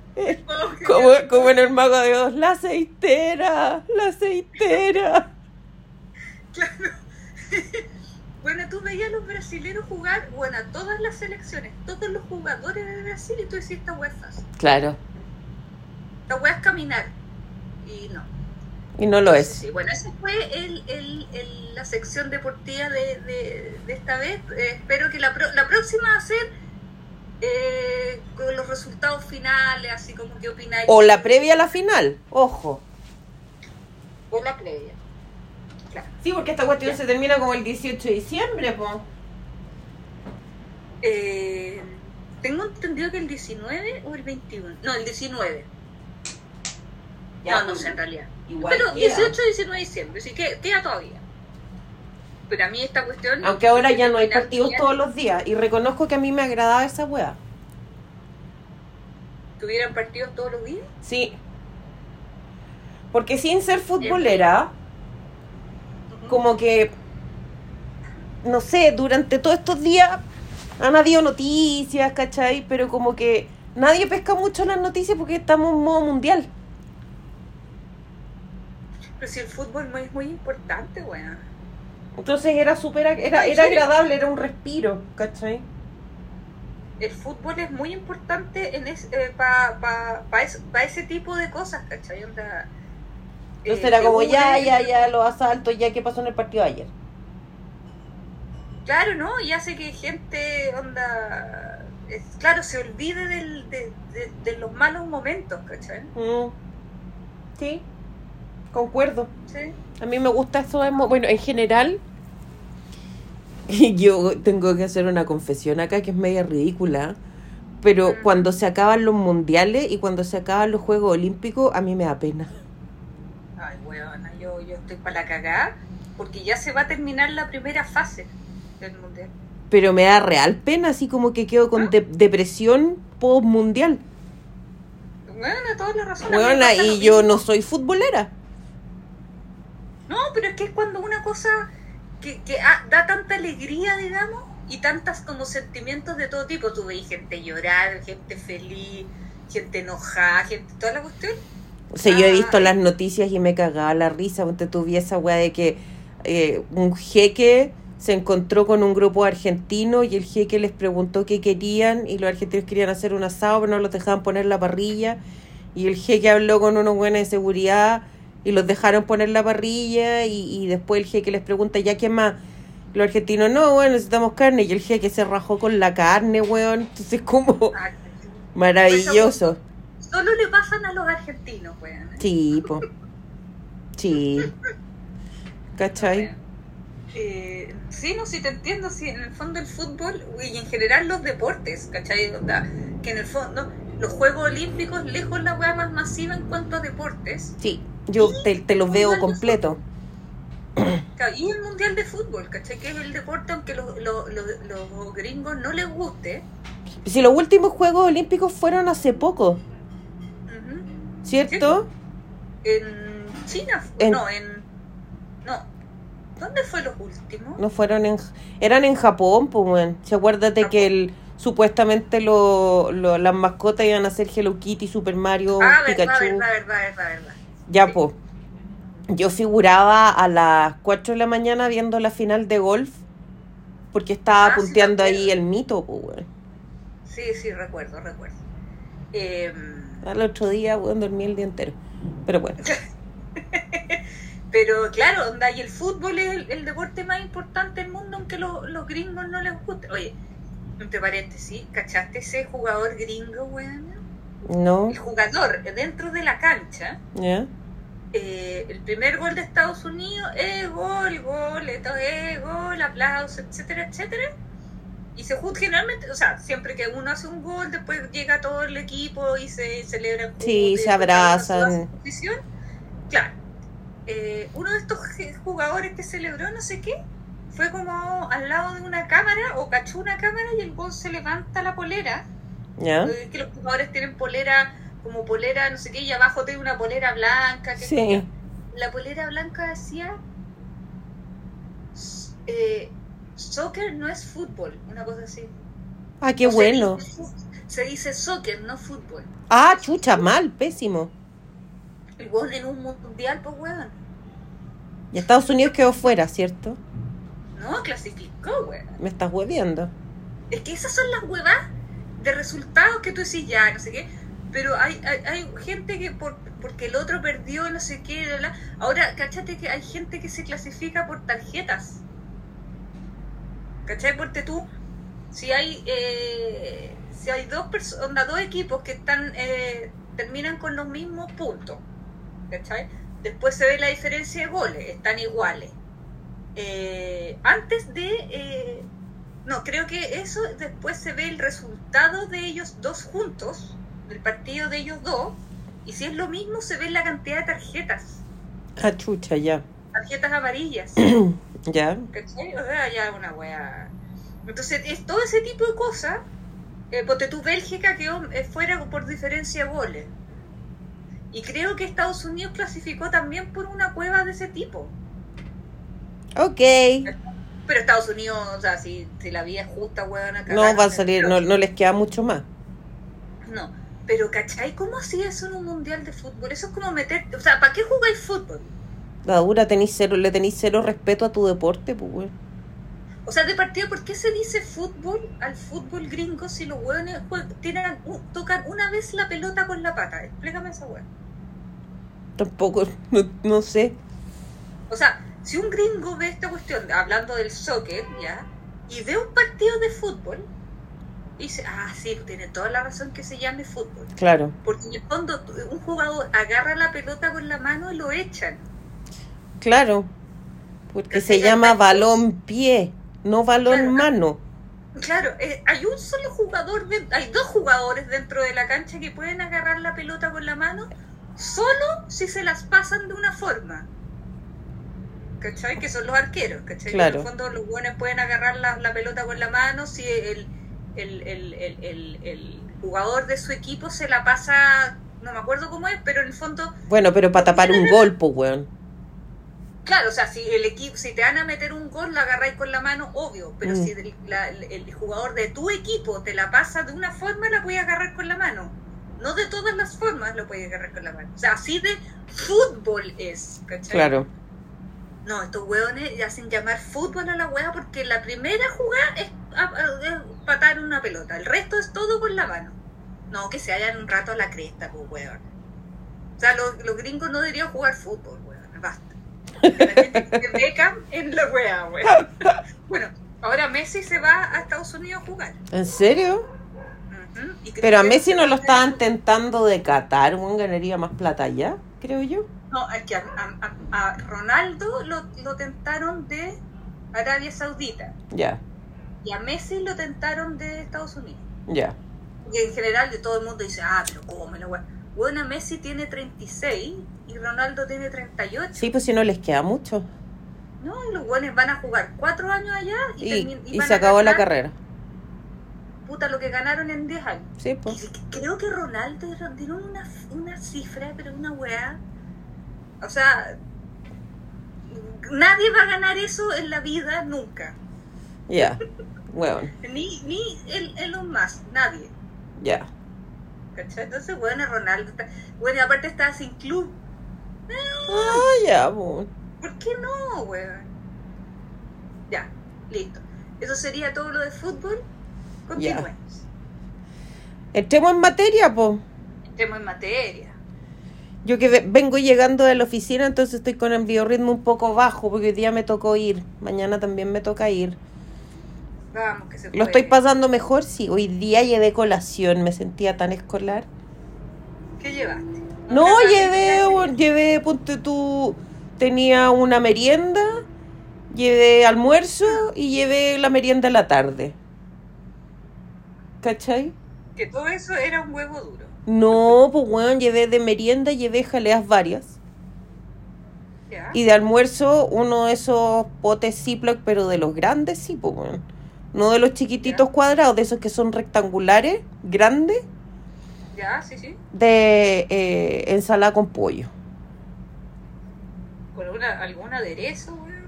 Oh, Como, como en el mago de Dios, la aceitera, la aceitera. Claro. <laughs> Bueno, tú veías a los brasileños jugar, bueno, a todas las selecciones, todos los jugadores de Brasil y tú decías, esta weá es fácil. Claro, Esta weá es caminar. Y no. y no lo es. Sí, bueno, esa fue el, el- el- la sección deportiva de, de- de esta vez. Eh, espero que la, pro- la próxima va a ser eh, con los resultados finales, así como que opináis. O la previa a la final, ojo. O la previa. Claro. Sí, porque esta cuestión se termina como el 18 de diciembre, po. Eh, tengo entendido que el 19 o el 21. No, el 19. No, no sé en realidad. Igual Pero queda. 18 y 19 de diciembre, así que queda todavía. Pero a mí esta cuestión. Aunque ahora ya no hay partidos todos los días. Y reconozco que a mí me agradaba esa wea. Que hubieran partidos todos los días. Sí. Porque sin ser futbolera, como que, no sé, durante todos estos días han habido noticias, ¿cachai? Pero como que nadie pesca mucho las noticias porque estamos en modo mundial. Pero si el fútbol no es muy importante, bueno. Entonces era súper, era, era <laughs> agradable, era un respiro, ¿cachai? El fútbol es muy importante en para pa, pa es- pa ese tipo de cosas, ¿cachai? Onda, Entonces eh, era como, ya, ya, ya, los asaltos, ya, ¿qué pasó en el partido de ayer? Claro, ¿no? Y hace que gente, onda, es- claro, se olvide del, de, de- de los malos momentos, ¿cachai? Mm. Sí, concuerdo. Sí. A mí me gusta eso. de Bueno, en general, <laughs> yo tengo que hacer una confesión acá que es media ridícula. Pero Mm. cuando se acaban los mundiales y cuando se acaban los Juegos Olímpicos, a mí me da pena. Ay, weona, yo, yo estoy para la cagada porque ya se va a terminar la primera fase del mundial. Pero me da real pena, así como que quedo con ¿Ah? de- depresión post mundial. Bueno, toda la razón. a mí me Bueno, pasa lo y yo no soy futbolera. No, pero es que es cuando una cosa que, que ah, da tanta alegría, digamos, y tantas como sentimientos de todo tipo. Tú veis gente llorar, gente feliz, gente enojada, gente, toda la cuestión. O sea, yo he Ah, visto las noticias y me cagaba la risa. Ponte tú vi esa weá de que eh, un jeque se encontró con un grupo argentino y el jeque les preguntó qué querían y los argentinos querían hacer un asado pero no los dejaban poner la parrilla y el jeque habló con unos buenos de seguridad y los dejaron poner la parrilla y, y después el jeque les pregunta ya qué más los argentinos no bueno necesitamos carne y el jeque se rajó con la carne weón entonces como maravilloso Solo le pasan a los argentinos, weón. Sí, po. Sí. ¿Cachai? Eh, sí, no, sí te entiendo, sí, en el fondo el fútbol y en general los deportes, ¿cachai? Que en el fondo los Juegos Olímpicos, lejos la weá más masiva en cuanto a deportes, Sí, yo te, te los veo completo. Y el Mundial de Fútbol, ¿cachai? Que es el deporte, aunque los, los, los, los gringos no les guste, Si los últimos Juegos Olímpicos fueron hace poco, ¿cierto? en China, En- no, en... No, ¿dónde fue los últimos? No fueron en... Eran en Japón, pues, weón. Si acuérdate que el, supuestamente lo, lo- las mascotas iban a ser Hello Kitty, Super Mario, ah, Pikachu. verdad, verdad, verdad, verdad. Ya, pues. Yo figuraba a las 4 de la mañana viendo la final de golf porque estaba Ah, punteando ahí el mito, pues, weón. Sí, sí, recuerdo, recuerdo. Em, Al otro día, weón, dormí el día entero. Pero bueno. <laughs> Pero claro, onda, y el fútbol es el, el deporte más importante del mundo, aunque lo- los gringos no les guste. Oye, entre paréntesis, ¿cachaste ese jugador gringo, weón? ¿No? El jugador dentro de la cancha, eh, el primer gol de Estados Unidos es gol, gol, esto es gol, aplauso, etcétera, etcétera. Y se juzga generalmente, o sea, siempre que uno hace un gol, después llega todo el equipo y se celebran. Sí, se abrazan. Claro. Eh, uno de estos jugadores que celebró no sé qué, fue como al lado de una cámara o cachó una cámara y el gol se levanta la polera. ¿Ya? Eh, que los jugadores tienen polera, como polera, no sé qué, y abajo tiene una polera blanca. que Sí. La polera blanca decía, eh, soccer no es fútbol, una cosa así. Ah, qué O se bueno. dice Se dice soccer, no fútbol. Ah, chucha, mal, pésimo. El gol en un mundial, pues weón. Y Estados Unidos quedó fuera, ¿cierto? No, clasificó, weón. Me estás hueviando. Es que esas son las huevas resultados que tú decís ya, no sé qué. Pero hay, hay, gente que por, porque el otro perdió, no sé qué, ahora, cachate que hay gente que se clasifica por tarjetas. ¿Cachai? Porque tú, si hay eh, si hay dos personas, dos equipos que están eh, terminan con los mismos puntos, ¿cachai? Después se ve la diferencia de goles, están iguales. Eh, antes de eh, no, creo que eso después se ve el resultado de ellos dos juntos, del partido de ellos dos, y si es lo mismo se ve la cantidad de tarjetas, Ah, chucha, ya. tarjetas amarillas, <clears throat> Ya. ¿cachai? O sea, ya una wea. Entonces, es todo ese tipo de cosas, eh, porque tu Bélgica quedó eh, fuera por diferencia de goles. Y creo que Estados Unidos clasificó también por una cueva de ese tipo. Ok. Pero Estados Unidos, o sea, si, si la vía es justa, weón, acá. No va a salir, no, no les queda mucho más. No, pero ¿cachai? ¿Cómo hacía eso en un mundial de fútbol? Eso es como meter. O sea, ¿para qué jugáis fútbol? La dura tenís cero, le tenéis cero respeto a tu deporte, pues, weón. O sea, de partida, ¿por qué se dice fútbol al fútbol gringo si los hueones tienen un- tocan una vez la pelota con la pata? Explícame esa hueá. Tampoco, <laughs> no, no sé. O sea, si un gringo ve esta cuestión, hablando del soccer, ¿ya? Y ve un partido de fútbol, y dice, ah, sí, tiene toda la razón que se llame fútbol. Claro. Porque en el fondo, un jugador agarra la pelota con la mano y lo echan. Claro. Porque Que se se llama llama- balón pie, no balón Claro. mano. Claro, eh, hay un solo jugador, de- hay dos jugadores dentro de la cancha que pueden agarrar la pelota con la mano solo si se las pasan de una forma. ¿Cachai? Que son los arqueros, ¿cachai? Claro. En el fondo los buenos pueden agarrar la, la pelota con la mano si el, el, el, el, jugador de su equipo se la pasa, no me acuerdo cómo es, pero en el fondo, Bueno, pero para tapar un gol, pues, weón. claro, o sea, si el equipo, si te van a meter un gol, lo agarráis con la mano, obvio, pero Mm. si el, la- el jugador de tu equipo te la pasa de una forma, la puedes agarrar con la mano. No de todas las formas lo puedes agarrar con la mano. O sea, así de fútbol es, ¿cachai? Claro. No, estos hueones hacen llamar fútbol a la hueá porque la primera jugada es, patar una pelota. El resto es todo con la mano. No, que se hayan un rato a la cresta, pues hueón. O sea, los, los gringos no deberían jugar fútbol, hueón. Basta. Que Beckham en la hueá, hueón. <laughs> Bueno, ahora Messi se va a Estados Unidos a jugar. ¿En serio? Y Pero a Messi no lo estaban tentando de Qatar, weón, ganaría más plata allá, creo yo. No, es que a, a- a- Ronaldo lo, lo tentaron de Arabia Saudita. Ya, Y a Messi lo tentaron de Estados Unidos. ya. Porque en general de todo el mundo dice, ah, pero cómo la weá. Bueno, Messi tiene 36 y Ronaldo tiene 38. Sí, pues si no les queda mucho. No, y los buenos van a jugar cuatro años allá y, Y, y se acabó la carrera. Puta, lo que ganaron en 10 años. Sí, pues. Y creo que Ronaldo dieron una, una cifra, pero una weá. O sea, nadie va a ganar eso en la vida nunca. Ya. Weón, Ni, ni el, Elon Musk, nadie. ya. ¿Cachai? Entonces, bueno, Ronaldo está. Bueno, y aparte está sin club. Ah, ya, pues. ¿Por qué no, weón? Ya, listo. Eso sería todo lo de fútbol. Continuemos. Entremos en materia, pues. Entremos en materia. Yo que ve- vengo llegando de la oficina, entonces estoy con el biorritmo un poco bajo, porque hoy día me tocó ir. Mañana también me toca ir. Vamos, que se ¿Lo puede. estoy pasando mejor? Sí, hoy día llevé colación, me sentía tan escolar. ¿Qué llevaste? No, llevé, llevé, ponte tú, tenía una merienda, llevé almuerzo y llevé la merienda en la tarde. ¿Cachai? Que todo eso era un huevo duro. No, pues bueno, llevé de merienda, llevé jaleas varias. ¿Ya? Y de almuerzo, uno de esos potes Ziploc, pero de los grandes, sí, pues bueno. No de los chiquititos cuadrados, de esos que son rectangulares, grandes, ¿Ya? Sí, sí. de eh, ensalada con pollo. ¿Con algún aderezo, weón?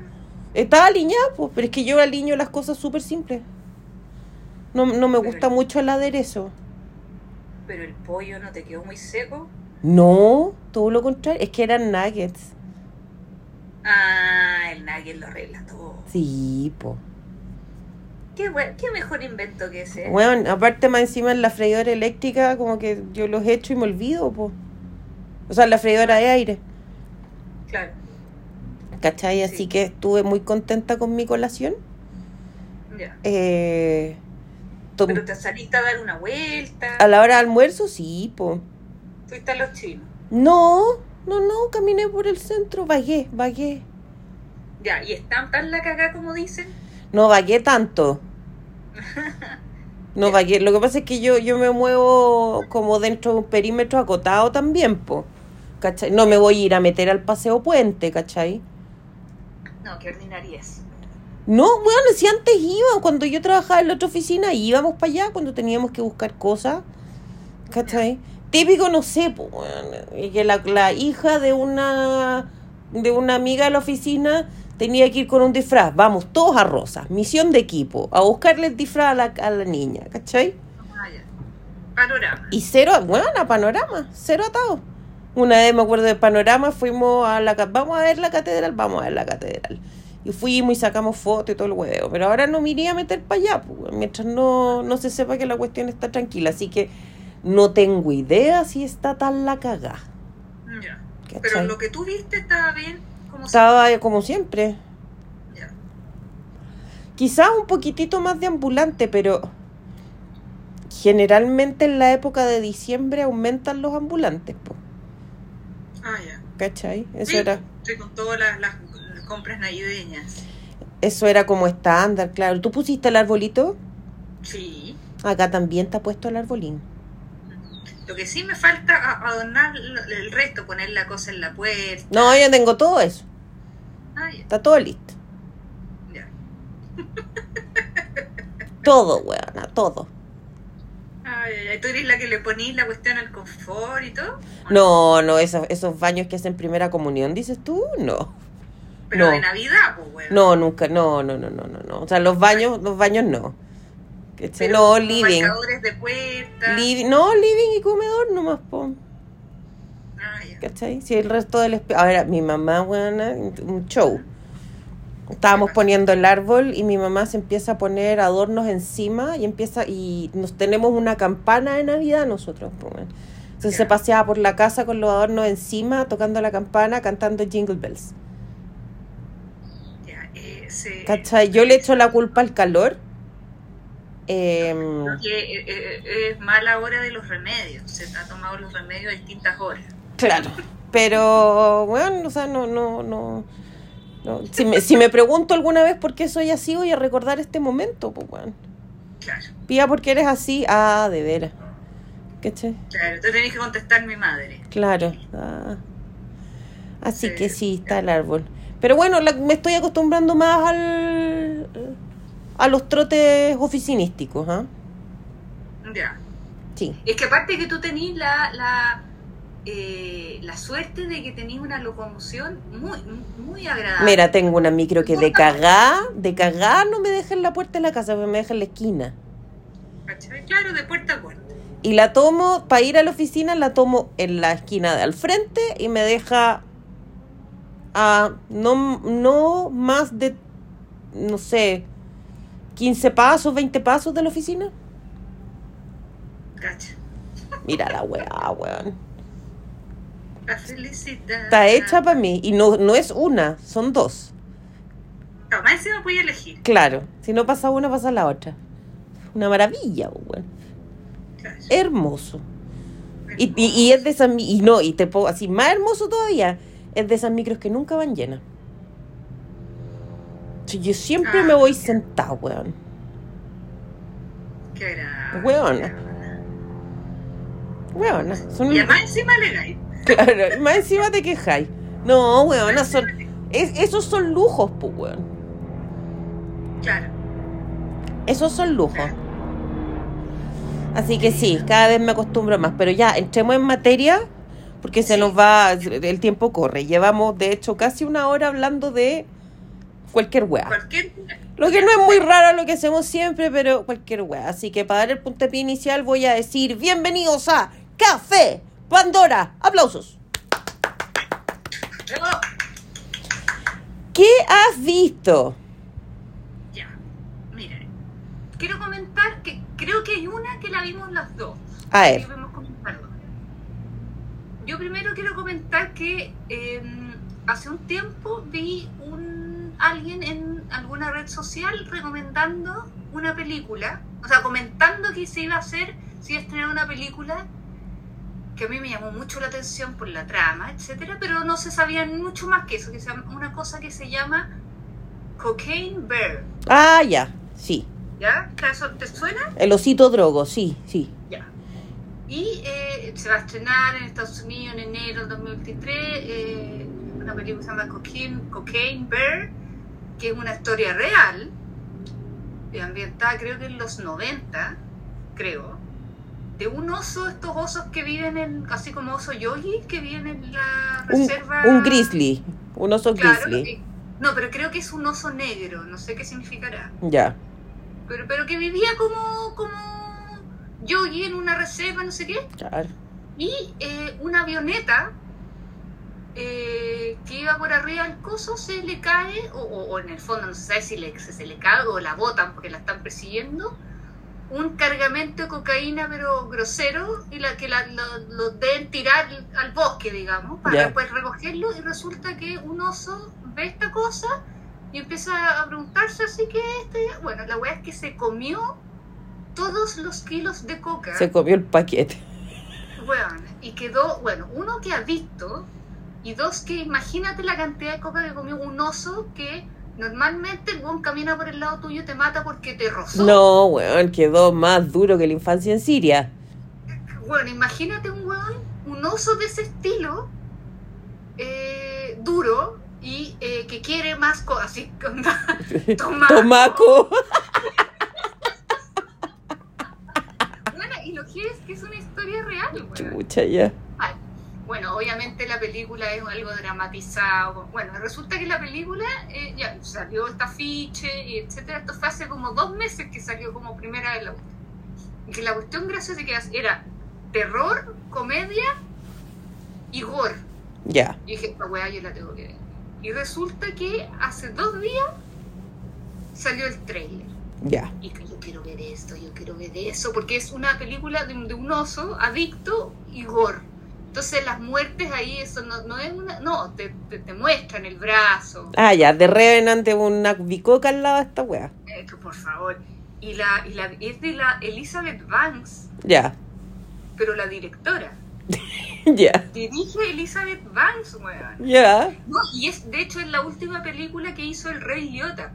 Estaba aliñada, pues, pero es que yo aliño las cosas súper simples. No, no me gusta mucho el aderezo. Pero el pollo no te quedó muy seco. No, todo lo contrario, es que eran nuggets. Ah, el nugget lo arregla todo. Sí, pues. Qué, buen- qué mejor invento que ese. Bueno, aparte más encima en la freidora eléctrica, como que yo los echo y me olvido, pues. O sea, en la freidora de aire. Claro. ¿Cachai? Así Sí. que estuve muy contenta con mi colación. Ya. Eh, Pero te saliste a dar una vuelta. a la hora de almuerzo, sí, pues. Fuiste a los chinos. No, no, no, caminé por el centro, vagué, vagué. Ya, y están tan la cagá como dicen. No vagué tanto. <laughs> No vagué. Lo que pasa es que yo, yo me muevo como dentro de un perímetro acotado también, po. ¿Cachai? No me voy a ir a meter al paseo puente, ¿cachai? No, qué ordinaria es. No, bueno, si antes iban, cuando yo trabajaba en la otra oficina, íbamos para allá cuando teníamos que buscar cosas, ¿cachai? Típico, no sé, pues, y que la, la hija de una, de una amiga de la oficina tenía que ir con un disfraz, vamos, todos a Rosas, misión de equipo, a buscarle el disfraz a la, a la niña, ¿cachai? Panorama. Y cero, bueno, a panorama, cero atado. Una vez me acuerdo de panorama, fuimos a la, vamos a ver la catedral, vamos a ver la catedral. Y fuimos y sacamos fotos y todo el huevo. Pero ahora no me iría a meter para allá, pues, mientras no, no se sepa que la cuestión está tranquila. Así que no tengo idea si está tan la cagá. Ya. ¿cachai? Pero lo que tú viste estaba bien. Como Estaba eh, como siempre. Ya. Quizás un poquitito más de ambulante, pero generalmente en la época de diciembre aumentan los ambulantes, pues. Ah, ya. ¿Cachai? Eso Sí, era. Estoy con todas las, las compras navideñas. Eso era como estándar, claro. ¿Tú pusiste el arbolito? Sí. Acá también está puesto el arbolín. Lo que sí me falta adornar el resto, poner la cosa en la puerta. No, yo tengo todo eso. Ah, ya. Está todo listo. ya. <laughs> Todo, weona, todo. Ay, ay, ay. ¿Tú eres la que le ponís la cuestión al confort y todo? No, no, esos, esos baños que hacen primera comunión, dices tú, no. Pero no. de Navidad, pues, weón. No, nunca, no, no, no, no, no, no. O sea, los baños, los baños no. No, living. de puerta. No, living y comedor nomás, po. Ah, ya. ¿Cachai? Si el resto del... espe- A ver, mi mamá, weona, un show. Estábamos poniendo el árbol y mi mamá se empieza a poner adornos encima y empieza... Y nos tenemos una campana de Navidad nosotros, po, weón. Entonces se paseaba por la casa con los adornos encima, tocando la campana, cantando Jingle Bells. Eh, se- ¿Cachai? Yo le echo la culpa al calor. Em, que eh, eh, es mala hora de los remedios. Se ha tomado los remedios a distintas horas. Claro, pero bueno, o sea, no, no, no. no. Si, me, si me pregunto alguna vez por qué soy así, voy a recordar este momento, pues bueno. Claro, Pía, ¿por qué eres así? Ah, de veras. ¿Cachai? claro. Tú tenés que contestar mi madre. Claro. ah. Así Sí. que sí, está el árbol. Pero bueno, la- me estoy acostumbrando más al a los trotes oficinísticos, ¿ah? Ya. Sí. Es que aparte que tú tenés la, la, eh, la suerte de que tenés una locomoción muy, muy agradable. Mira, tengo una micro que de cagá, de cagá no me deja en la puerta de la casa, me deja en la esquina. Claro, de puerta a puerta. Y la tomo, para ir a la oficina, la tomo en la esquina de al frente y me deja a no, no más de, no sé, 15 pasos, 20 pasos de la oficina. Cacha. Mira la weá, weón. La felicidad. Está hecha para mí. Y no, no es una, son dos. No, más encima voy a elegir. Claro, si no pasa una, pasa la otra. Una maravilla, weón. Claro. Hermoso. Y, y, y es de esas mi- y no, y te puedo así, más hermoso todavía, es de esas micros que nunca van llenas. Yo siempre Ah, me voy sentado, weón. Qué grave. Weona. Weona, son Y además encima legal. <laughs> claro, y más encima te quejáis. No, weona, son es- esos son lujos, pues, weón. Claro. Esos son lujos. Así que sí, cada vez me acostumbro más. Pero ya, entremos en materia, porque se nos va, el tiempo corre. Llevamos, de hecho, casi una hora hablando de cualquier weá. Cualquier. Lo que no es muy raro lo que hacemos siempre, pero cualquier weá. Así que para dar el puntapié inicial voy a decir bienvenidos a Café Pandora. Aplausos. ¿Qué has visto? ya. Miren. Quiero comentar que creo que hay una que la vimos las dos. A ver. que. Yo primero quiero comentar que eh, hace un tiempo vi un alguien en alguna red social recomendando una película, o sea, comentando que se iba a hacer, se iba a estrenar una película que a mí me llamó mucho la atención por la trama, etcétera, pero no se sabía mucho más que eso, que llama- una cosa que se llama Cocaine Bear, Ah, ya. Sí. ¿ya? ¿Eso te suena? El osito drogo, sí, sí. Y eh, se va a estrenar en Estados Unidos en enero del 2023 eh, una película que se llama Cocaine, Cocaine Bear, que es una historia real, eh, ambientada creo que en los 90, creo, de un oso, estos osos que viven en, así como oso yogi, que viven en la reserva... un grizzly. Un oso Claro, grizzly. no, pero creo que es un oso negro, no sé qué significará. Ya. Pero, pero que vivía como, como yogi en una reserva, no sé qué. Claro. Y eh, una avioneta eh, que iba por arriba del coso se le cae, o, o- o en el fondo no se sabe si le, si se le cae o la botan porque la están persiguiendo, un cargamento de cocaína pero grosero y la que la, lo, lo deben tirar al bosque, digamos, para Ya. después recogerlo y resulta que un oso ve esta cosa y empieza a preguntarse así que este, bueno, la weá es que se comió todos los kilos de coca. Se comió el paquete. Weón, y quedó, bueno, uno que ha visto y dos que imagínate la cantidad de coca que comió un oso que normalmente el weón camina por el lado tuyo y te mata porque te rozó. No, weón, quedó más duro que la infancia en Siria. Bueno, imagínate un weón, un oso de ese estilo, eh, duro, y eh, que quiere más cosas, así, <laughs> tomaco. Tomaco. <laughs> <laughs> Y lo que es una historia real. Chucha, ya. Ay, Bueno, obviamente la película es algo dramatizado. Bueno, resulta que la película eh, ya salió este afiche y etcétera. Esto fue hace como dos meses que salió como primera vez la. Y que la cuestión graciosa que era terror, comedia y gore. Ya. Y dije, esta weá yo la tengo que ver. Y resulta que hace dos días salió el trailer. Ya. Y yo quiero ver esto, yo quiero ver eso, porque es una película de, de un oso adicto y gore. Entonces las muertes ahí, eso no, no es una... No, te, te, te muestran el brazo. Ah, ya. De Revenant de una bicoca al lado de esta wea. Eh, que por favor. Y la, y la es de la Elizabeth Banks, Ya. pero la directora. <laughs> Ya. Dirige Elizabeth Banks, weón. Ya. No, y es, de hecho, es la última película que hizo el Rey Liotta.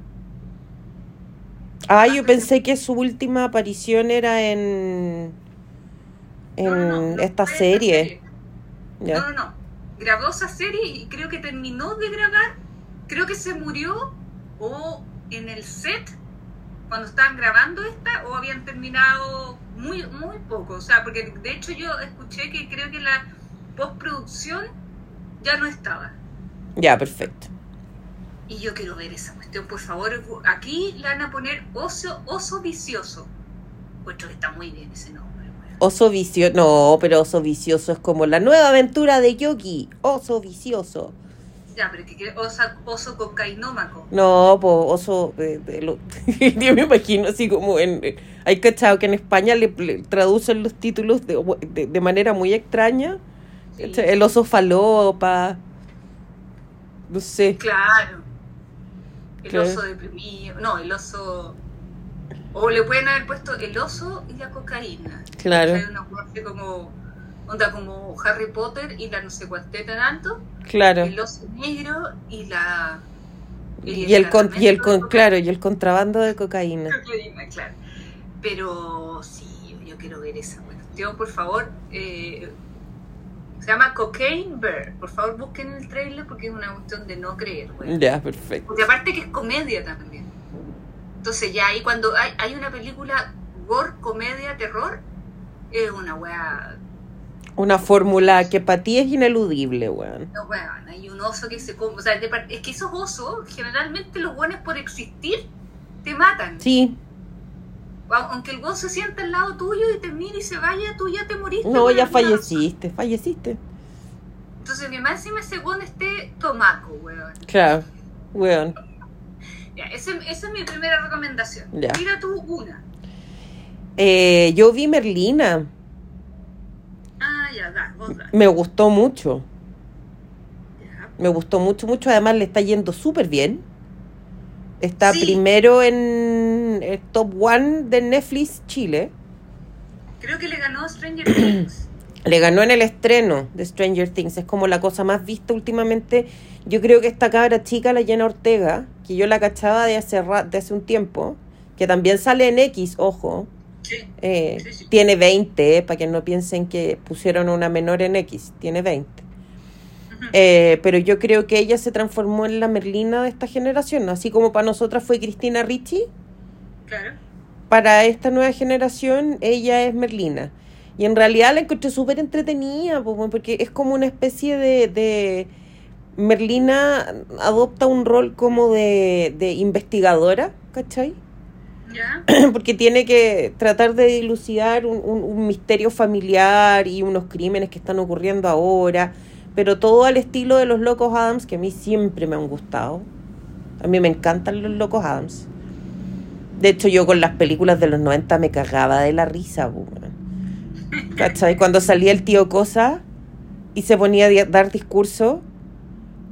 Ah, yo pensé que su última aparición era en. En No, no, esta serie. No, no, no. Grabó esa serie y creo que terminó de grabar. Creo que se murió o en el set cuando estaban grabando esta o habían terminado muy muy poco. O sea, porque de hecho yo escuché que creo que la postproducción ya no estaba. Ya, perfecto. Y yo quiero ver esa cuestión, por favor. Aquí le van a poner oso, oso vicioso. Puesto que está muy bien ese nombre. Oso vicioso. No, pero oso vicioso es como la nueva aventura de Yogi. Oso vicioso. Ya, pero que, osa- oso cocainómaco. No, pues oso. eh, lo- <laughs> yo me imagino así como en. eh, Hay cachado que en España le, le traducen los títulos de, de, de manera muy extraña. Sí. Este, El oso falopa. No sé. Claro. El oso deprimido. No, el oso. O le pueden haber puesto el oso y la cocaína. Claro. Hay una parte como. Onda como Harry Potter y la no sé cuanteta tanto. Claro. El oso negro y la. Y el, con, y el con, claro, y el contrabando de cocaína. cocaína, claro. Pero sí, yo, yo quiero ver esa cuestión, por favor. eh, se llama Cocaine Bear. Por favor, busquen el trailer porque es una cuestión de no creer, güey. Ya, perfecto. Porque aparte que es comedia también. Entonces ya ahí cuando hay, hay una película gore, comedia, terror, es una weá. Una fórmula que para ti es ineludible, weón. No, weón, hay un oso que se come. O sea, de es que esos osos, generalmente los buenos por existir, te matan. Sí, Aunque el weón se sienta al lado tuyo y te mire y se vaya, tú ya te moriste. no, ya falleciste, falleciste. Entonces, mi más encima ese weón esté tomaco, weón. Claro, weón. Ya, ese- esa es mi primera recomendación. Ya. Mira tú una. Eh, yo vi Merlina, Ah, ya, da, vos da. me gustó mucho. Ya. Me gustó mucho, mucho. Además, le está yendo súper bien. Está Sí. primero en el top one de Netflix Chile. Creo que le ganó Stranger Things. <clears throat> Le ganó en el estreno de Stranger Things. Es como la cosa más vista últimamente. Yo creo que esta cabra chica, la Jenna Ortega, que yo la cachaba de hace, ra- de hace un tiempo, que también sale en X, ojo, Sí. eh, Sí, sí. tiene 20, para que no piensen que pusieron una menor en X, tiene 20. Ujú. Eh, pero yo creo que ella se transformó en la Merlina de esta generación, ¿no? así como para nosotras fue Cristina Ricci, Claro. para esta nueva generación ella es Merlina. Y en realidad la encontré súper entretenida, porque es como una especie de, de... Merlina adopta un rol como de, de investigadora, ¿cachai? Ya. <clears throat> porque tiene que tratar de dilucidar un, un- un misterio familiar y unos crímenes que están ocurriendo ahora, pero todo al estilo de los Locos Adams, que a mí siempre me han gustado. A mí me encantan los Locos Adams. De hecho, yo con las películas de los 90 me cagaba de la risa. ¿cachai? Cuando salía el tío Cosa y se ponía a dar discurso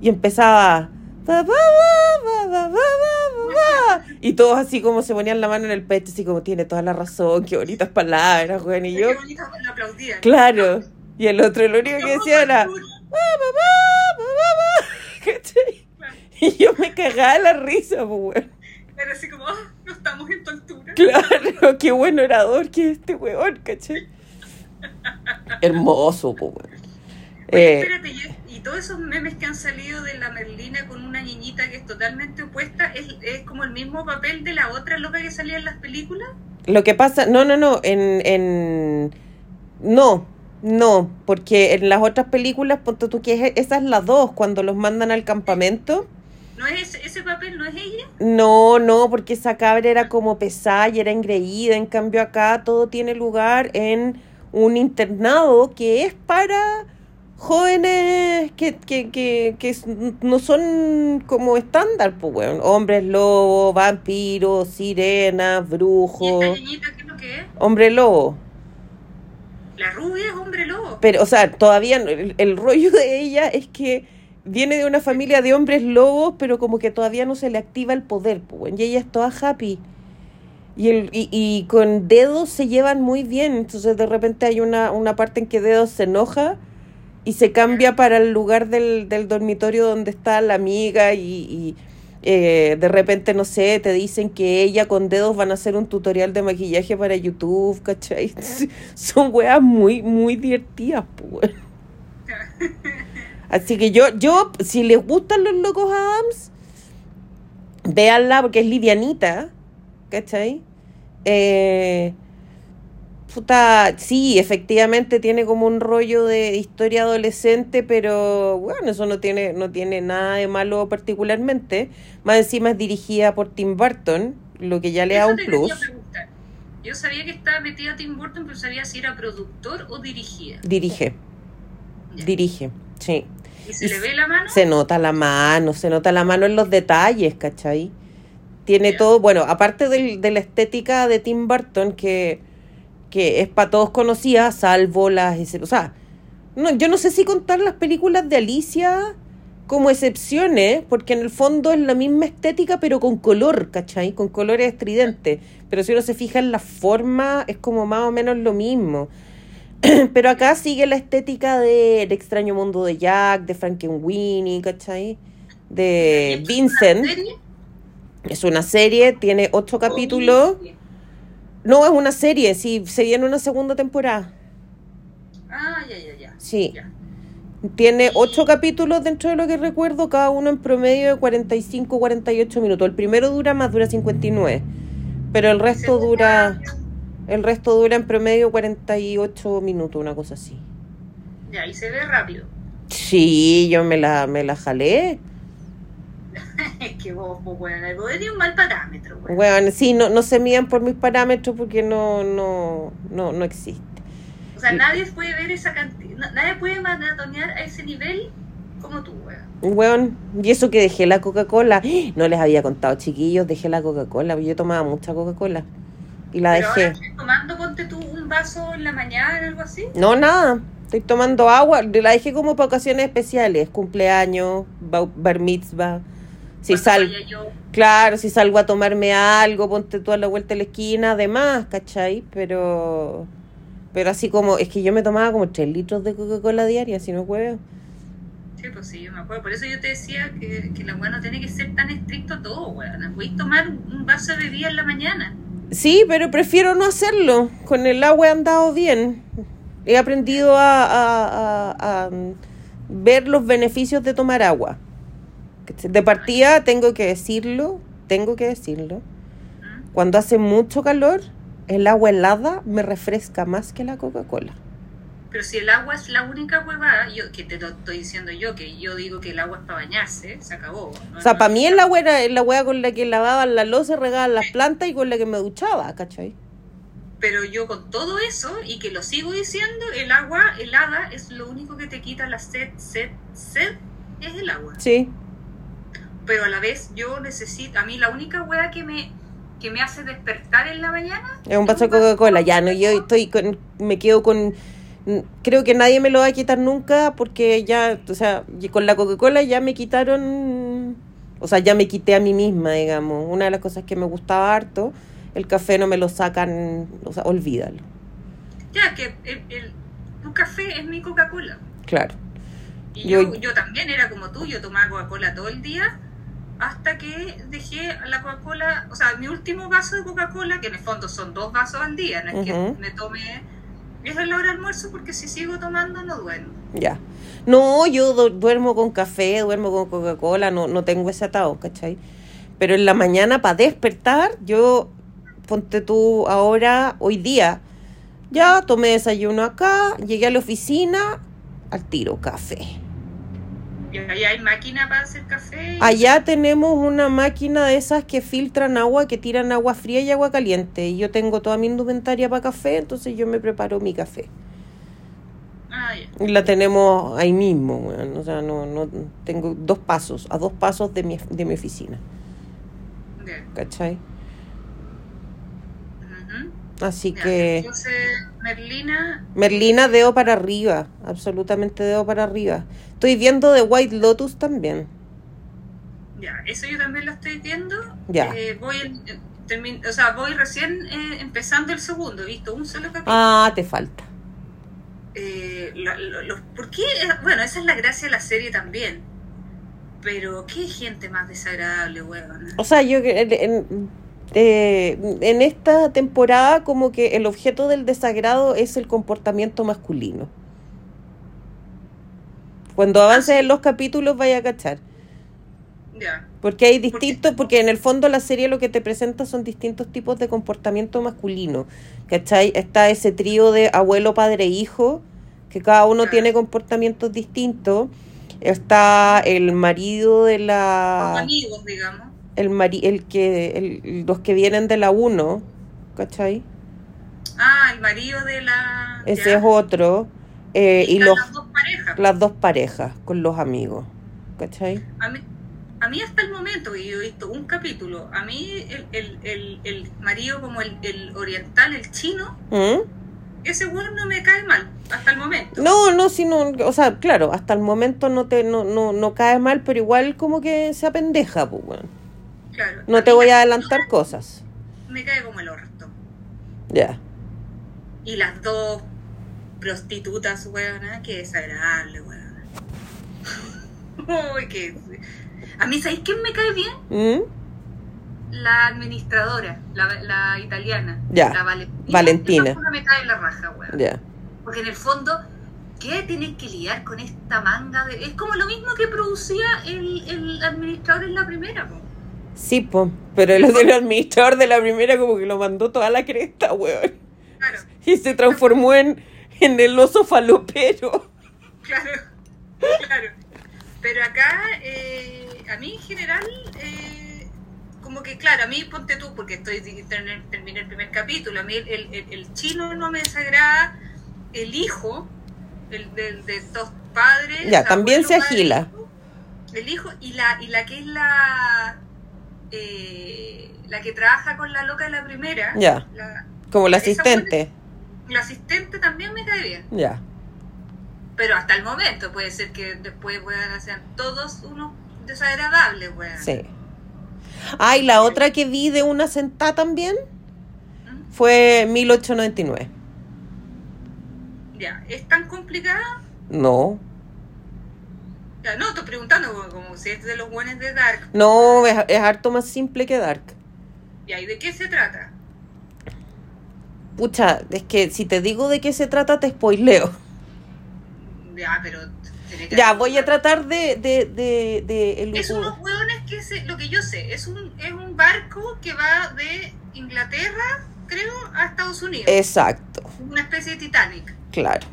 y empezaba... "Ba, ba, ba, ba, ba, ba, ba, ba", Y todos así como se ponían la mano en el pecho, así como tiene toda la razón, qué bonitas palabras, güey. Y yo, Qué bonito lo aplaudían. claro. Y el otro lo único que decía era. <laughs> Y yo me cagaba de la risa, pues, weón. Era así como, ah, no estamos en tu altura. <laughs> Claro, qué buen orador que es este weón, ¿cachai? Hermoso, pues, weón. Oye, Eh, espérate, y, y todos esos memes que han salido de la Merlina con una niñita que es totalmente opuesta, ¿es, es como el mismo papel de la otra loca que salía en las películas? Lo que pasa, no, no, no, en, en no, no, porque en las otras películas, ponte tú que es, esa es la dos, cuando los mandan al campamento. ¿No es ese, ese papel, no es ella? No, no, porque esa cabra era como pesada y era engreída, en cambio acá todo tiene lugar en un internado que es para jóvenes que, que, que, que no son como estándar, pues, weón. Hombres lobo, vampiros, sirenas, ¿Y esta brujos. niñita qué es lo que es? Hombre lobo. La rubia es hombre lobo. Pero, o sea, todavía el rollo de ella es que viene de una familia de hombres lobos, pero como que todavía no se le activa el poder, pues. Y ella es toda happy. Y, el, y, y con Dedos se llevan muy bien. Entonces, de repente hay una, una parte en que Dedos se enoja y se cambia para el lugar del, del dormitorio donde está la amiga y, y, eh, de repente, no sé, te dicen que ella con Dedos van a hacer un tutorial de maquillaje para YouTube, ¿cachai? <laughs> Son weas muy, muy divertidas, pues. <laughs> Así que yo, yo, si les gustan los locos Adams, véanla porque es livianita, ¿cachai? Eh, puta, sí, efectivamente tiene como un rollo de historia adolescente, pero bueno, eso no tiene, no tiene nada de malo particularmente. Más encima es dirigida por Tim Burton, lo que ya le da un plus. Yo sabía que estaba metida Tim Burton, pero sabía si era productor o dirigía. Dirige, dirige, sí. ¿Y se y le ve la mano? Se nota la mano, se nota la mano en los detalles, ¿cachai? Tiene todo, bueno, aparte del- de la estética de Tim Burton, que, que es para todos conocida, salvo las... O sea, no, yo no sé si contar las películas de Alicia como excepciones, porque en el fondo es la misma estética, pero con color, ¿cachai? Con colores estridentes. Pero si uno se fija en la forma, es como más o menos lo mismo. <clears throat> Pero acá sigue la estética de El extraño mundo de Jack, de Frankenweenie, ¿cachai? De ¿Y esto es una Vincent. serie? Es una serie, tiene ocho capítulos. No, es una serie, sí, se viene una segunda temporada. Ah, ya, ya, ya. Sí. Ya. Tiene ocho capítulos dentro de lo que recuerdo, cada uno en promedio de 45, 48 minutos. El primero dura más, dura 59. Pero el resto dura, el resto dura en promedio 48 minutos, una cosa así. Ya, y se ve rápido. Sí, yo me la, me la jalé. <laughs> Es que vos, vos, weón, vos eres un mal parámetro. Bueno, sí, no, no se mían por mis parámetros porque no, no, no, no existe. O sea, nadie puede ver esa cantidad, nadie puede maratonear a ese nivel como tú, weón. Weón, y eso que dejé la Coca-Cola. <gasps> No les había contado, chiquillos, dejé la Coca-Cola. Yo tomaba mucha Coca-Cola. Y la Pero ahora dejé. estás tomando, ponte tú un vaso en la mañana o algo así. No, nada. Estoy tomando agua. La dejé como para ocasiones especiales. Cumpleaños, ba- bar mitzvah. Si Cuando sal, vaya yo, claro, si salgo a tomarme algo, ponte tú a la vuelta de la esquina, además, ¿cachai? Pero, pero así como, es que yo me tomaba como 3 litros de Coca-Cola diaria, si no juego. Sí, pues sí, yo me acuerdo. Por eso yo te decía que, que la weá no tiene que ser tan estricto todo, weón. No podéis tomar un vaso de bebida en la mañana. Sí, pero prefiero no hacerlo. Con el agua he andado bien. He aprendido a, a- a- a, mm, ver los beneficios de tomar agua. De partida, tengo que decirlo, tengo que decirlo. ¿Mm? Cuando hace mucho calor, el agua helada me refresca más que la Coca-Cola. Pero si el agua es la única huevada, yo, que te lo estoy diciendo yo, que yo digo que el agua es para bañarse, se acabó. No- O sea, no- para mí el agua era la hueá con la que lavaban la loza, regaban las plantas y con la que me duchaba, ¿cachai? Pero yo con todo eso, y que lo sigo diciendo, el agua helada es lo único que te quita la sed, sed, sed, es el agua. Sí. Pero a la vez yo necesito, a mí la única hueá que me, que me hace despertar en la mañana Es un vaso de Coca-Cola. Ya no, yo estoy con, me quedo con, creo que nadie me lo va a quitar nunca porque ya, o sea, con la Coca-Cola ya me quitaron, o sea, ya me quité a mí misma, digamos. Una de las cosas que me gustaba harto, el café no me lo sacan, o sea, olvídalo. Ya, que el, el- tu café es mi Coca-Cola. Claro. Y Yo- yo, yo también era como tú, yo tomaba Coca-Cola todo el día hasta que dejé la Coca-Cola, o sea, mi último vaso de Coca-Cola, que en el fondo son dos vasos al día, no es que me tome es la hora almuerzo porque si sigo tomando no duermo. Ya. No, yo du- duermo con café, duermo con Coca-Cola, no, no tengo ese atado, ¿cachai? Pero en la mañana para despertar, yo, ponte tú ahora, hoy día, ya tomé desayuno acá, llegué a la oficina, al tiro, café. Y ahí hay máquina para hacer café. Allá tenemos una máquina de esas que filtran agua, que tiran agua fría y agua caliente. Y yo tengo toda mi indumentaria para café, entonces yo me preparo mi café. Ah, ya. La tenemos ahí mismo, weón. O sea, no, no tengo dos pasos, a dos pasos de mi, de mi oficina, Ya. ¿cachai? Así Ya, que Entonces, Merlina. Merlina dedo para arriba, absolutamente dedo para arriba. Estoy viendo The White Lotus también. Ya, eso yo también lo estoy viendo. Ya. Eh, voy, eh, termin- o sea, voy recién eh, empezando el segundo, he visto un solo capítulo. Ah, te falta. Eh, lo- ¿Por qué? Bueno, esa es la gracia de la serie también. Pero qué gente más desagradable, weón. O sea, yo en- eh, en esta temporada como que el objeto del desagrado es el comportamiento masculino. Cuando avances en los capítulos vaya a cachar. Ya. Porque hay distintos, porque en el fondo la serie lo que te presenta son distintos tipos de comportamiento masculino. ¿Cachai? Está ese trío de abuelo, padre, hijo, que cada uno tiene comportamientos distintos. Está el marido de Como la... amigos, digamos. El, mari, el que... El, los que vienen de la 1, ¿cachai? Ah, el marido de la. Ese ya. es otro. eh, y los, las dos parejas. las dos parejas con los amigos, ¿cachai? A mí, a mí hasta el momento que yo he visto un capítulo, a mí el, el, el, el marido como el, el oriental, el chino, ¿Mm? ese weón no me cae mal, hasta el momento. No, no, sino, o sea, claro, hasta el momento no te no, no, no cae mal, pero igual como que se apendeja, pues, weón. Claro, No te voy a adelantar cosas. Me cae como el orto. Ya. Y las dos prostitutas, weona, qué desagradable, weona. <laughs> Uy, qué... A mí, ¿sabéis quién me cae bien? ¿Mm? La administradora, la, la italiana. Ya, La Valentina. Valentina. Esa me cae en la raja, weón. Ya. Porque en el fondo, ¿qué tienes que lidiar con esta manga de.? Es como lo mismo que producía el, el administrador en la primera, po. Sí, pues, pero el, el administrador de la primera como que lo mandó toda la cresta, weón. Claro, Y se transformó en, en el oso falopero. claro, claro. Pero acá, eh, a mí en general, eh, como que, claro, a mí ponte tú, porque estoy terminé el primer capítulo, a mí el, el- el chino no me desagrada, el hijo, el de, de estos padres. Ya, también abuelo, se agila. El hijo y la, y la que es la. Eh, la que trabaja con la loca de la primera. Ya. La, Como la asistente. la asistente también me cae bien. Ya. Pero hasta el momento puede ser que después puedan ser todos unos desagradables, weón. Sí. Ah, y la otra que vi de una sentada también ¿Mm? fue 1899. Ya, ¿es tan complicada? No. Ya, no, estoy preguntando como, como si es de los buenos de Dark. No, es, es harto más simple que Dark. Ya, ¿y de qué se trata? Pucha, es que si te digo de qué se trata, te spoileo. Ya, pero... que Ya, voy a tratar de... de, de, de el- Es unos hueones que se, lo que yo sé, es un, es un barco que va de Inglaterra, creo, a Estados Unidos. Exacto, Una especie de Titanic, claro.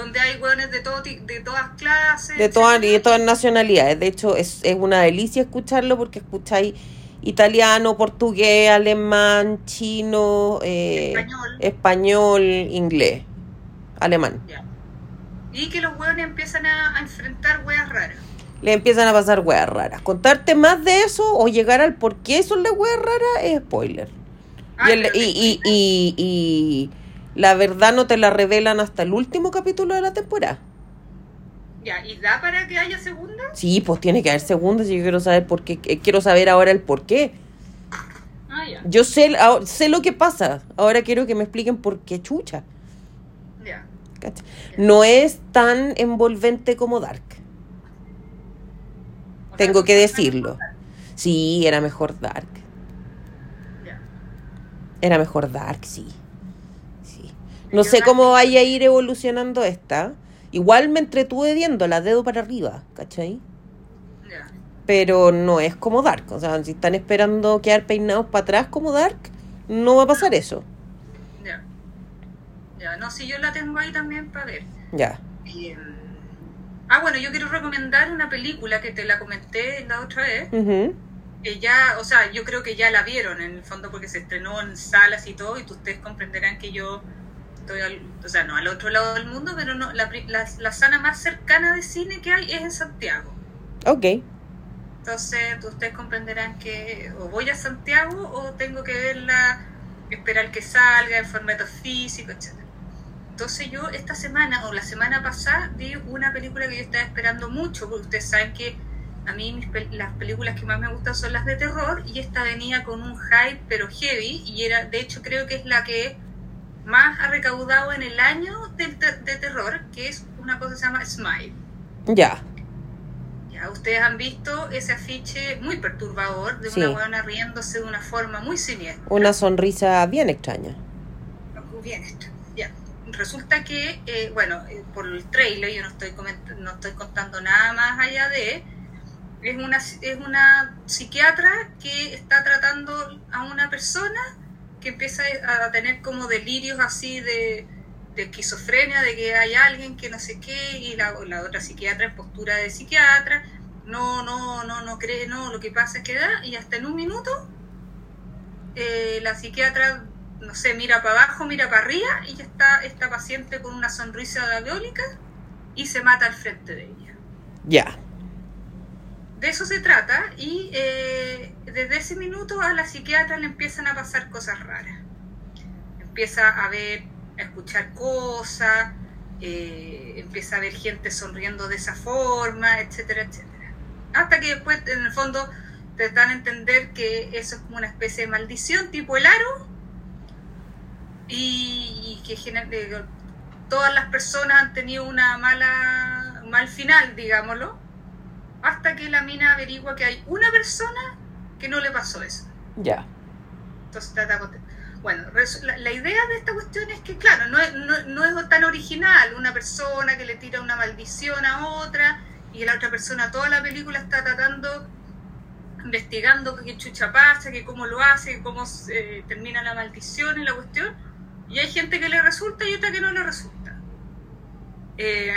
Donde hay hueones de, todo, de todas clases. De todas, y de todas nacionalidades. De hecho, es, es una delicia escucharlo porque escucháis italiano, portugués, alemán, chino, eh, Español. español, inglés, alemán. Y que los hueones empiezan a, a enfrentar hueas raras. Le empiezan a pasar weas raras. Contarte más de eso o llegar al por qué son las weas raras es spoiler. Ah, y, el- y, y, y la verdad no te la revelan hasta el último capítulo de la temporada. Ya, ¿y da para que haya segunda? Sí, pues tiene que haber segundas y yo quiero saber por qué. eh, Quiero saber ahora el por qué. Ah, ya. Yo sé, ahora- sé lo que pasa. Ahora quiero que me expliquen por qué chucha. Ya. No es tan envolvente como Dark. O Tengo que decirlo. Sí, era mejor Dark. Ya. Era mejor Dark, sí. No sé cómo vaya a ir evolucionando esta. Igual me entretuve viéndola, dedo para arriba, ¿cachai? Ya. Pero no es como Dark. O sea, si están esperando quedar peinados para atrás como Dark, no va a pasar eso. Ya. Ya, no, si yo la tengo ahí también para ver. Ya. Eh, ah, bueno, yo quiero recomendar una película que te la comenté la otra vez. Que ya, o sea, yo creo que ya la vieron en el fondo porque se estrenó en salas y todo, y ustedes comprenderán que yo estoy al, o sea, no al otro lado del mundo, pero no, la, la, la sala más cercana de cine que hay es en Santiago. Ok. Entonces, ustedes comprenderán que o voy a Santiago o tengo que verla, esperar que salga en formato físico, etc. Entonces yo esta semana o la semana pasada vi una película que yo estaba esperando mucho, porque ustedes saben que a mí mis pel- las películas que más me gustan son las de terror y esta venía con un hype pero heavy y era, de hecho creo que es la que más ha recaudado en el año del ter- de terror, que es una cosa que se llama Smile. Ya. Ya, ustedes han visto ese afiche muy perturbador de Sí. una buena riéndose de una forma muy siniestra. Una sonrisa bien extraña. Bien. Ya. Resulta que, eh, bueno, eh, por el trailer, yo no estoy, no estoy contando nada más allá de, es una, es una psiquiatra que está tratando a una persona que empieza a tener como delirios así de, de esquizofrenia, de que hay alguien que no sé qué, y la, la otra psiquiatra en postura de psiquiatra, no, no, no, no cree, no, lo que pasa es que da, y hasta en un minuto eh, la psiquiatra, no sé, mira para abajo, mira para arriba, y ya está esta paciente con una sonrisa diabólica y se mata al frente de ella. Ya. De eso se trata y eh, desde ese minuto a la psiquiatra le empiezan a pasar cosas raras. Empieza a ver, a escuchar cosas, eh, empieza a ver gente sonriendo de esa forma, etcétera, etcétera. Hasta que después, en el fondo, te dan a entender que eso es como una especie de maldición, tipo el aro, y, y que eh, todas las personas han tenido una mala, mal final, digámoslo hasta que la mina averigua que hay una persona que no le pasó eso. Ya. Entonces trata Bueno, la, la idea de esta cuestión es que, claro, no es, no, no es tan original una persona que le tira una maldición a otra y la otra persona toda la película está tratando, investigando qué chucha pasa, que cómo lo hace, que cómo eh, termina la maldición y la cuestión. Y hay gente que le resulta y otra que no le resulta. Eh,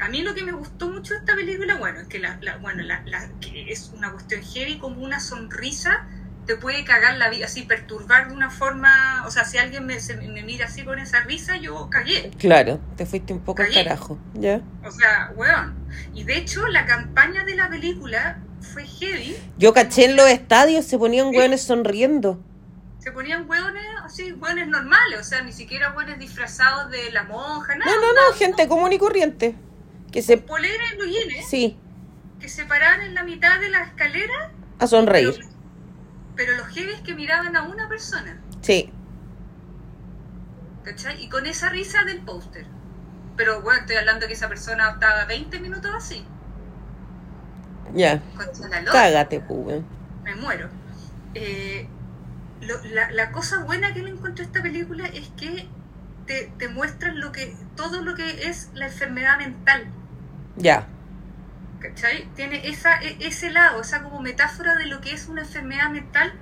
a mí lo que me gustó mucho de esta película, bueno, es que la, la- bueno, la, la- que es una cuestión heavy, como una sonrisa te puede cagar la vida, así perturbar de una forma, o sea, si alguien me, se- me mira así con esa risa, yo cagué. Claro, te fuiste un poco al carajo. Ya. O sea, weón. Y de hecho, la campaña de la película fue heavy. Yo caché en los estadios, se ponían hueones sonriendo. Se ponían hueones así, hueones normales, o sea, ni siquiera hueones disfrazados de la monja, nada. No, no, no, gente común y corriente. Que se. Polera y blue jeans, Sí, que se paraban en la mitad de la escalera, a sonreír. pero, pero los heavy es que miraban a una persona. Sí. ¿cachai? Y con esa risa del póster. Pero bueno, estoy hablando que esa persona estaba 20 minutos así. Ya. Cágate, weón. me muero. Eh, lo- la, la cosa buena que le encontré a esta película es que te, te muestran lo que, todo lo que es la enfermedad mental. Ya. ¿Cachai? Tiene esa, e- ese lado, esa como metáfora de lo que es una enfermedad mental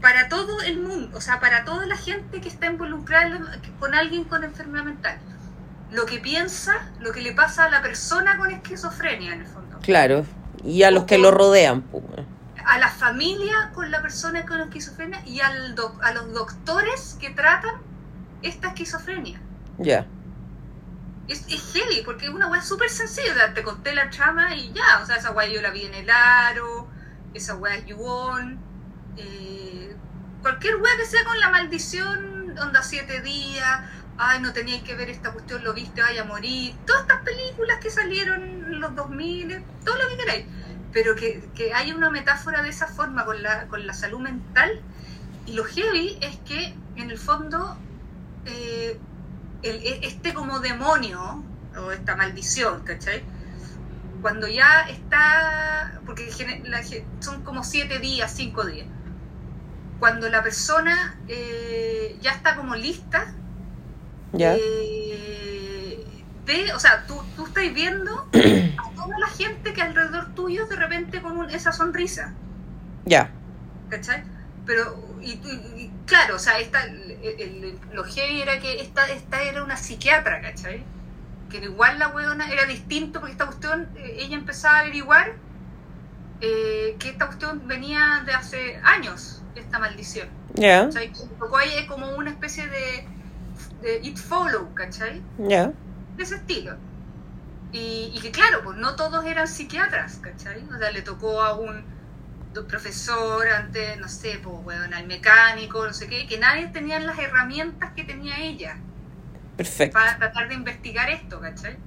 para todo el mundo, o sea, para toda la gente que está involucrada con alguien con enfermedad mental. Lo que piensa, lo que le pasa a la persona con esquizofrenia, en el fondo. Claro. Y a los que lo rodean, pues. A la familia con la persona con esquizofrenia y al doc- a los doctores que tratan esta esquizofrenia. Ya. Es, es heavy, porque es una weá súper sencilla. o sea, te conté la trama y ya. O sea, esa weá yo la vi en el aro, esa weá es Yuon. eh, cualquier weá que sea con la maldición, onda siete días. Ay, no teníais que ver esta cuestión, lo viste, vaya a morir. Todas estas películas que salieron en los 2000, todo lo que queráis. Pero que, que haya una metáfora de esa forma con la, con la salud mental. Y lo heavy es que, en el fondo, eh, el- e- este como demonio o esta maldición, ¿cachai? Cuando ya está, porque la son como siete días, cinco días, cuando la persona eh, ya está como lista, Ya. eh, ve, o sea, tú, tú estás viendo <clears throat> a toda la gente que alrededor tuyo de repente con un- esa sonrisa, Ya. ¿cachai? Pero, y, y- y claro, o sea, esta, el- el- lo heavy era que esta, esta era una psiquiatra, ¿cachai? Que igual la weona era distinto porque esta cuestión, eh, ella empezaba a averiguar eh, que esta cuestión venía de hace años, esta maldición. Ya. ¿cachai? A ella es como una especie de, de It Follow, ¿cachai? Ya. De ese estilo. Y, y que claro, pues no todos eran psiquiatras, ¿cachai? O sea, le tocó a un do- profesor, antes, no sé, pues, bueno, al mecánico, no sé qué, que nadie tenía las herramientas que tenía ella Perfecto. para tratar de investigar esto, ¿cachai?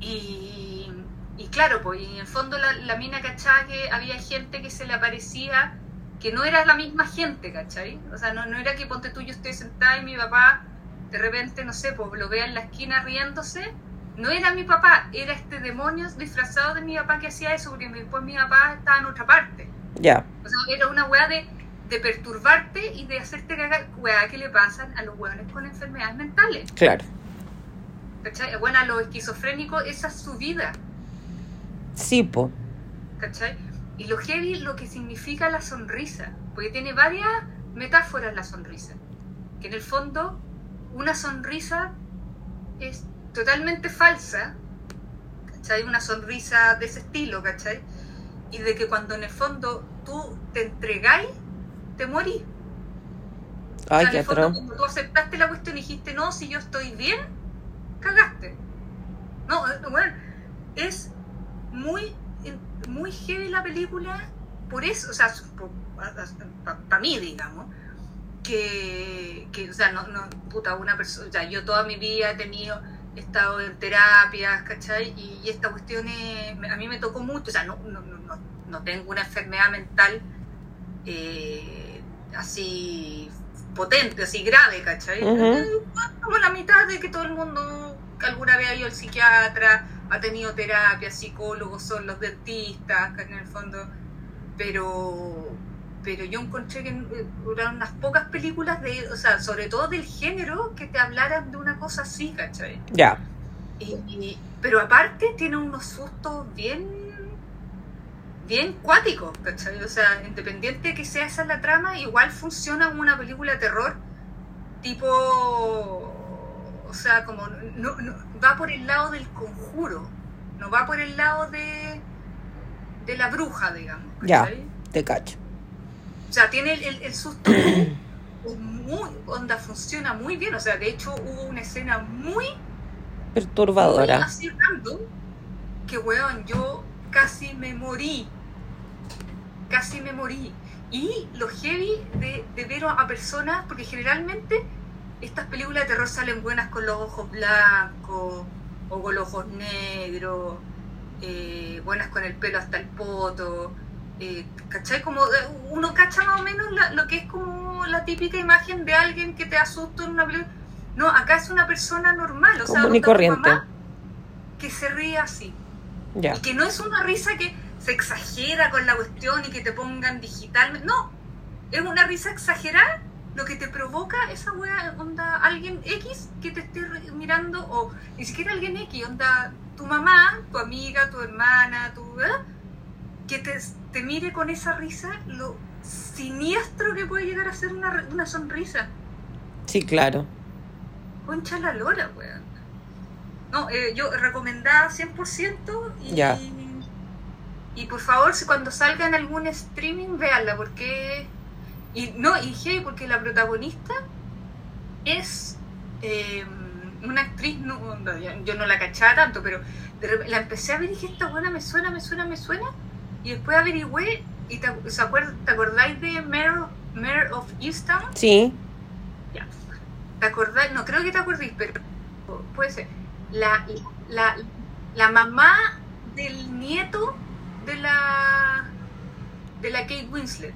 Y, y claro, pues y en el fondo la, la mina cachaba que había gente que se le aparecía que no era la misma gente, ¿cachai? O sea, no, no era que ponte tú yo estoy sentada y mi papá de repente, no sé, pues lo vea en la esquina riéndose. No era mi papá, era este demonio disfrazado de mi papá que hacía eso, porque después mi papá estaba en otra parte. Ya. O sea, era una weá de, de perturbarte y de hacerte cagar, weá que le pasan a los weones con enfermedades mentales. Claro. ¿Cachai? Bueno, a los esquizofrénicos esa es su vida, Sí, po. ¿cachai? Y lo heavy lo que significa la sonrisa, porque tiene varias metáforas la sonrisa. Que en el fondo una sonrisa es totalmente falsa, ¿cachai? Una sonrisa de ese estilo, ¿cachai? Y de que cuando en el fondo tú te entregáis, te morís. O Ay, sea, qué en el fondo, cuando tú aceptaste la cuestión y dijiste, no, si yo estoy bien, cagaste. No, eh, bueno, es muy, muy heavy la película, por eso, o sea, para mí, digamos, que, que, o sea, no, no, puta, una persona, o sea, yo toda mi vida he tenido, he estado en terapias, ¿cachai? Y, y esta cuestión es- a mí me tocó mucho, o sea, no, no, no, no, tengo una enfermedad mental eh, así potente, así grave, ¿cachai? Eh, Como la mitad de que todo el mundo que alguna vez ha ido al psiquiatra, ha tenido terapia, psicólogos son los dentistas, que en el fondo, pero pero yo encontré que eh, eran unas pocas películas de, o sea, sobre todo del género que te hablaran de una cosa así, ¿cachai? Ya. Y- y- pero aparte tiene unos sustos bien bien cuáticos, ¿cachai? O sea, independiente de que sea esa la trama, igual funciona como una película de terror tipo o sea, como no, no- va por el lado del conjuro, no va por el lado de de la bruja, digamos, Ya. ¿cachai? Te cacho. O sea, tiene el, el, el susto <clears throat> muy, onda, funciona muy bien. O sea, de hecho hubo una escena muy, muy Perturbadora. así random que, weón, yo casi me morí. Casi me morí. Y lo heavy de, de ver a personas, porque generalmente estas películas de terror salen buenas con los ojos blancos o con los ojos negros, eh, buenas con el pelo hasta el poto. Eh, ¿Cachai? Como eh, uno cacha más o menos la- lo que es como la típica imagen de alguien que te asusta en una película. No, acá es una persona normal, o sea, tu corriente. mamá que se ríe así. Ya. Y que no es una risa que se exagera con la cuestión y que te pongan digital. No, es una risa exagerada lo que te provoca esa wea, onda, alguien X que te esté mirando, o ni siquiera alguien X, onda, tu mamá, tu amiga, tu hermana, tu. ¿eh? Que te, te mire con esa risa, lo siniestro que puede llegar a ser una, una sonrisa. Sí, claro. Concha la lora, weón. No, eh, yo recomendada 100% y, Ya. y por favor, si cuando salga en algún streaming, véanla, porque... Y no, y hey, porque la protagonista es eh, una actriz, no, no, yo, no la cachaba tanto, pero de la empecé a ver y dije, esta buena me suena, me suena, me suena, y después averigüé, y te, ¿se acuer- ¿te acordáis de Mayor, Mayor of Easttown? Sí. Ya. ¿Te acordás? No creo que te acordéis, pero puede ser. La, la, la mamá del nieto de la de la Kate Winslet.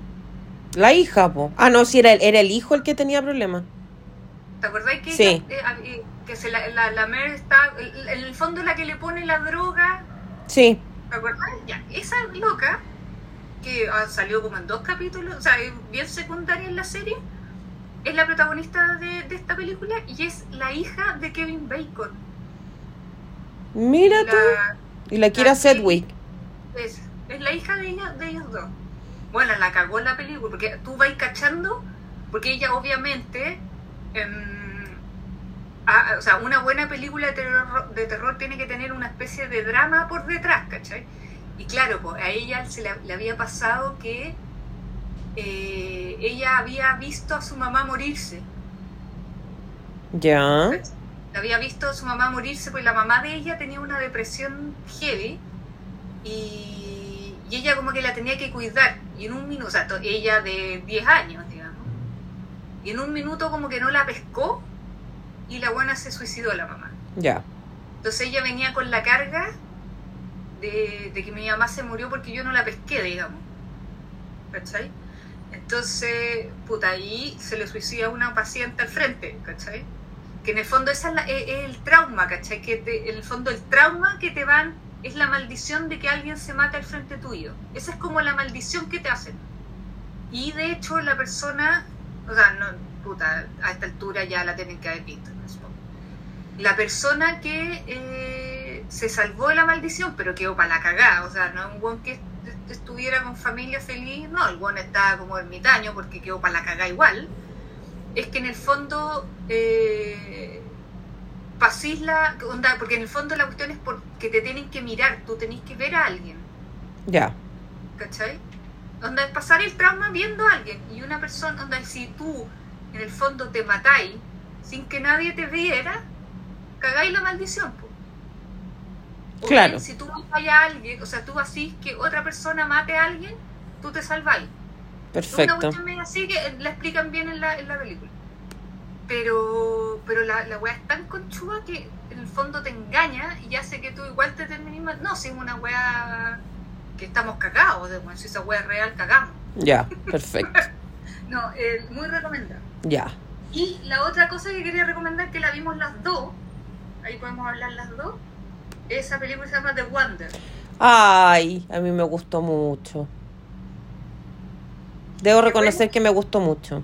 La hija, po. Ah, no, sí, era el, era el hijo el que tenía problemas. ¿Te acordás que Sí. ella, eh, eh, que se la, la, la Mare está en el fondo la que le pone la droga? Sí. ¿Te acordás? Ya, esa loca que ah, salió como en dos capítulos, o sea, es bien secundaria en la serie, es la protagonista de, de esta película y es la hija de Kevin Bacon. Mira tú. Y la Kira Sedgwick. es, es la hija de, ella, de ellos dos. Bueno, la cagó en la película, porque tú vas cachando, porque ella obviamente, em, ah, o sea, una buena película de terror, de terror tiene que tener una especie de drama por detrás, ¿cachai? Y claro, pues a ella se le, le había pasado que eh, ella había visto a su mamá morirse. Ya. Había visto a su mamá morirse, pues la mamá de ella tenía una depresión heavy y, y ella como que la tenía que cuidar. Y en un minuto, o sea, ella de 10 años, digamos. Y en un minuto como que no la pescó y la buena se suicidó la mamá. Ya. Entonces ella venía con la carga de, de que mi mamá se murió porque yo no la pesqué, digamos. ¿Cachai? Entonces, puta, ahí se le suicida una paciente al frente, ¿cachai? Que en el fondo esa es, la- es- es el trauma, ¿cachai? Que te- en el fondo el trauma que te van es la maldición de que alguien se mate al frente tuyo. Esa es como la maldición que te hacen. Y de hecho la persona, o sea, no, puta, a esta altura ya la tienen que haber visto, la persona que eh, se salvó de la maldición, pero quedó para la cagada. O sea, no es un buen que est- estuviera con familia feliz, no, el buen estaba como ermitaño porque quedó para la cagada igual. Es que en el fondo eh, pasís la. Onda, porque en el fondo la cuestión es porque te tienen que mirar, tú tenés que ver a alguien. Ya. ¿cachai? Onda es pasar el trauma viendo a alguien y una persona, onda si tú en el fondo te matáis sin que nadie te viera, cagáis la maldición. po. O Claro. bien, si tú matas a alguien, o sea, tú así que otra persona mate a alguien, tú te salváis. Es una Perfecto. cuestión medio así que la explican bien en la, en la película. Pero, pero la, la weá es tan conchuda que en el fondo te engaña y hace que tú igual te termines mal. No, si es una weá que estamos cagados, de weón, si esa weá es real, cagamos. Ya. <laughs> Perfecto. No, eh, muy recomendable. Ya. Y la otra cosa que quería recomendar, que la vimos las dos, ahí podemos hablar las dos, esa película se llama The Wonder. Ay, a mí me gustó mucho. Debo reconocer que me gustó mucho.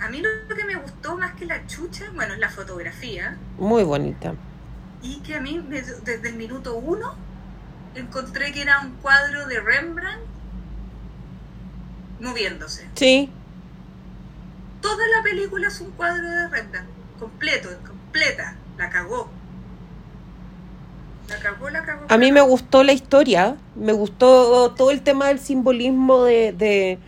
A mí lo que me gustó más que la chucha, bueno, es la fotografía, Muy bonita. y que a mí desde el minuto uno encontré que era un cuadro de Rembrandt moviéndose. Sí, Toda la película es un cuadro de Rembrandt, completo, completa, la cagó. La cagó, la cagó. a mí la me gustó la historia, me gustó todo el tema del simbolismo de, de-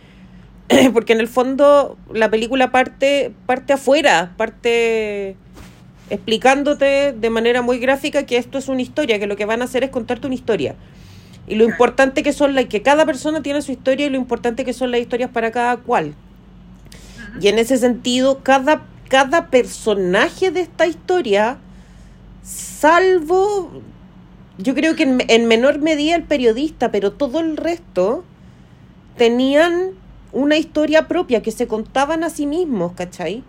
<clears throat> porque en el fondo la película parte parte afuera, parte explicándote de manera muy gráfica que esto es una historia, que lo que van a hacer es contarte una historia. Y lo importante que son las que cada persona tiene su historia y lo importante que son las historias para cada cual. Y en ese sentido, cada, cada personaje de esta historia, salvo, yo creo que en, en menor medida el periodista, pero todo el resto, tenían una historia propia que se contaban a sí mismos, ¿cachai?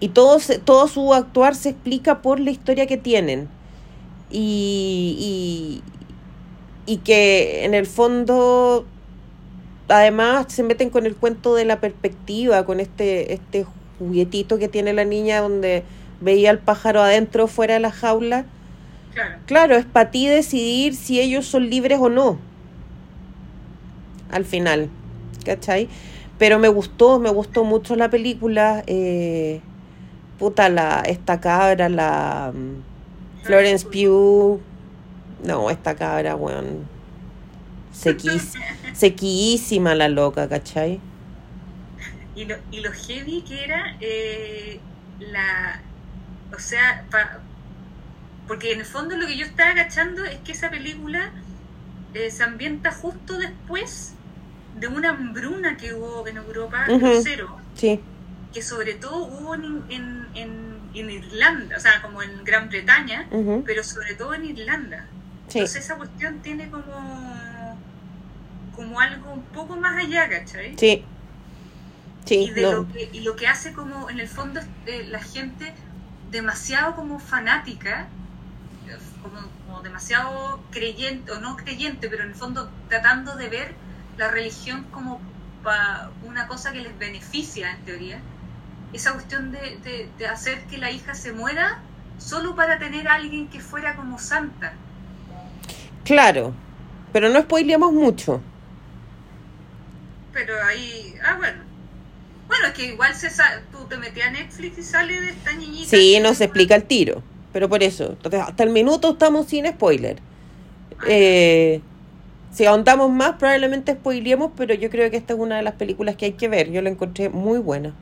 Y todo, todo su actuar se explica por la historia que tienen. Y, y, y que en el fondo, además, se meten con el cuento de la perspectiva, con este, este juguetito que tiene la niña donde veía al pájaro adentro o fuera de la jaula. Claro. Claro, es para ti decidir si ellos son libres o no. Al final, ¿cachai? Pero me gustó, me gustó mucho la película. Eh, puta, la, esta cabra, la mm, Florence Pugh. No, esta cabra, weón. Sequís, sequísima la loca, ¿cachai? Y lo, y lo heavy que era eh, la. O sea, pa- porque en el fondo lo que yo estaba agachando es que esa película eh, se ambienta justo después de una hambruna que hubo en Europa, Ujú. crucero, Sí, que sobre todo hubo en, en, en, en Irlanda, o sea, como en Gran Bretaña, pero sobre todo en Irlanda. sí, Entonces esa cuestión tiene como, como algo un poco más allá, ¿cachai? sí. Sí, y, de no. lo que, y lo que hace como en el fondo es, eh, la gente demasiado como fanática como, como demasiado creyente o no creyente pero en el fondo tratando de ver la religión como para una cosa que les beneficia, en teoría. Esa cuestión de, de, de hacer que la hija se muera solo para tener a alguien que fuera como santa. Claro, pero no spoileamos mucho. Pero ahí, ah, bueno. Bueno, es que igual se tú te metías a Netflix y sale de esta niñita. Sí, no se explica el tiro. Pero por eso, entonces, hasta el minuto estamos sin spoiler. Eh, si ahondamos más, probablemente spoileemos, pero yo creo que esta es una de las películas que hay que ver. Yo la encontré muy buena.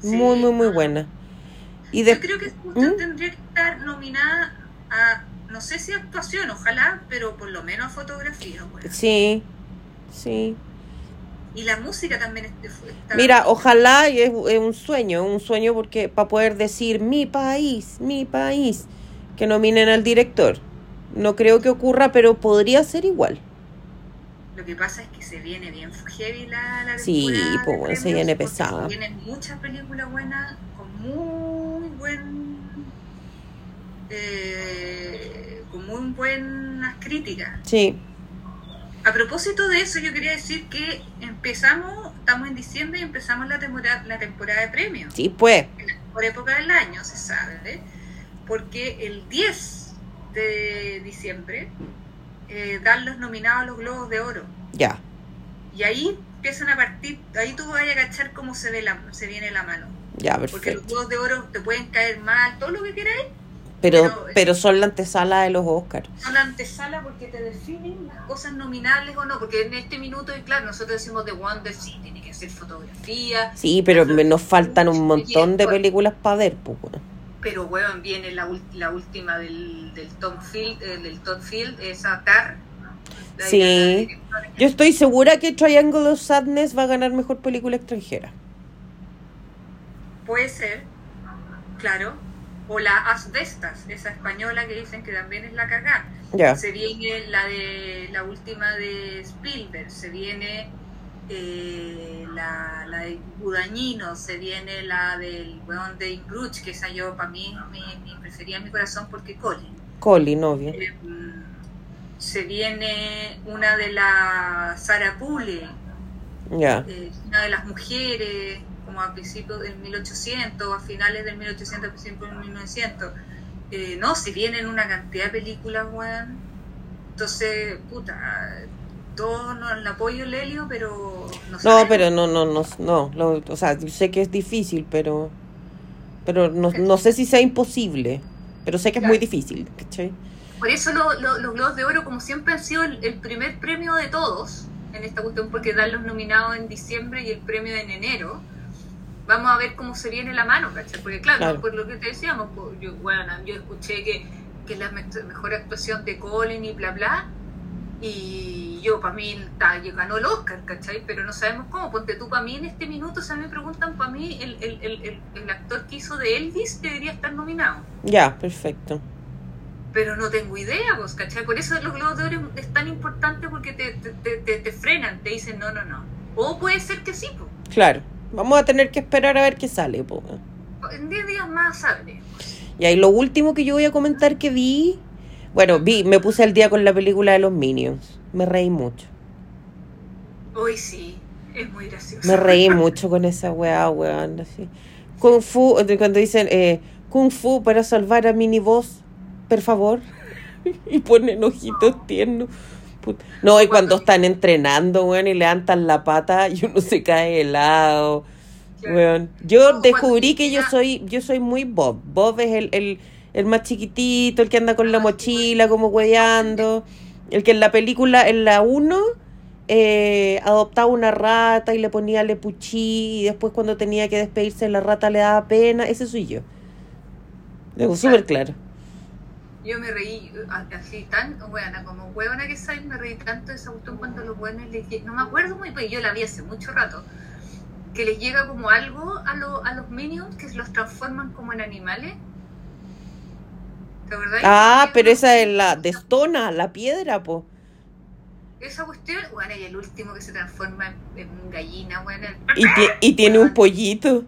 Sí. Muy, muy, muy buena. Y Yo creo que ¿Mm? tendría que estar nominada a, no sé si actuación, ojalá, pero por lo menos a fotografía. Sí, sí. Y la música también es- está... Mira, ojalá y es, es un sueño, un sueño porque para poder decir mi país, mi país, que nominen al director. No creo que ocurra, pero podría ser igual. Lo que pasa es que se viene bien heavy la, la Sí, pues, bueno, se viene pesada. Vienen muchas películas buenas con muy buen... eh, con muy buenas críticas. Sí, A propósito de eso, yo quería decir que empezamos, estamos en diciembre y empezamos la temporada, la temporada de premios. sí, pues. por época del año, se sabe, ¿eh? porque el 10 de diciembre eh, dan los nominados a los Globos de Oro. Ya, Y ahí empiezan a partir, ahí tú vas a cachar cómo se, ve la, se viene la mano. ya, Porque los perfecto. Globos de Oro te pueden caer mal, todo lo que queráis, Pero, pero- pero son la antesala de los Oscars. son la antesala porque te definen las cosas nominables o no. Porque en este minuto, y claro, nosotros decimos de Wonder, sí, tiene que hacer fotografía, Sí, pero nos faltan un montón de películas para ver, pues. bueno. Pero, weón, viene la, la última del, del Tom Field, eh, del Todd Field, esa Tar. Sí. Yo estoy segura que Triangle of Sadness va a ganar mejor película extranjera. Puede ser, claro. O la Asbestas, esa española que dicen que también es la cagá. Ya, Se viene la de la última de Spielberg, se viene eh, la, la de Budañino, se viene la del weón de Ingruch, que esa yo para mí mi, mi preferida en mi corazón porque Colin. Colin, obvio. Eh, se viene una de la Sara Pule, eh, una de las mujeres, como a principios del 1800, a finales del 1800, a principios del 1900. Eh, no, si vienen una cantidad de películas, weón. Entonces, puta, todo no el apoyo Lelio, pero no No, sabemos. pero no, no, no, no. lo- o sea, yo sé que es difícil, pero. Pero no, no sé si sea imposible. Pero sé que es muy difícil, ¿cachai? Por eso lo- lo- los Globos de Oro, como siempre, han sido el, el primer premio de todos en esta cuestión, porque dan los nominados en diciembre y el premio en enero. Vamos a ver cómo se viene la mano, ¿cachai? Porque, claro, Claro. por lo que te decíamos, pues, yo, bueno, yo escuché que, que es la me- mejor actuación de Colin y bla, bla. Y yo, para mí, ta, yo ganó el Oscar, ¿cachai? Pero no sabemos cómo. Ponte tú, para mí, en este minuto, si a mí me preguntan, para mí, el, el, el, el, el actor que hizo de Elvis debería estar nominado Ya, perfecto. pero no tengo idea, pues, ¿cachai? Por eso los globos de oro es tan importante porque te, te, te, te- te frenan, te dicen no, no, no. O puede ser que sí, pues. Claro. Vamos a tener que esperar a ver qué sale, po. En 10 días más sabré. Y ahí lo último que yo voy a comentar que vi. Bueno, vi, me puse al día con la película de los Minions. Me reí mucho. Hoy sí, es muy gracioso. Me reí <laughs> mucho con esa weá, weón. Así. Kung Fu, cuando dicen eh, Kung Fu para salvar a Mini Boss, por favor. <laughs> y ponen ojitos tiernos. No, y cuando están entrenando, weón, y levantan la pata <laughs> y uno se cae helado. Claro. Weón. Yo descubrí que yo soy, yo soy muy Bob. Bob es el, el, el más chiquitito, el que anda con la Ah, mochila como hueando. El que en la película, en la 1, eh, adoptaba una rata y le ponía lepuchí y después cuando tenía que despedirse de la rata le daba pena. Ese soy yo. Digo, súper claro. Yo me reí así tan, buena, como huevona que soy, me reí tanto de esa cuestión cuando los buenos les llega, no me acuerdo muy bien, yo la vi hace mucho rato, que les llega como algo a, lo- a los minions que los transforman como en animales. ¿Te acuerdas? Ah, pero esa es la de Stona, la piedra, po. Esa cuestión, bueno, y el último que se transforma en, en gallina, bueno, y tiene un pollito.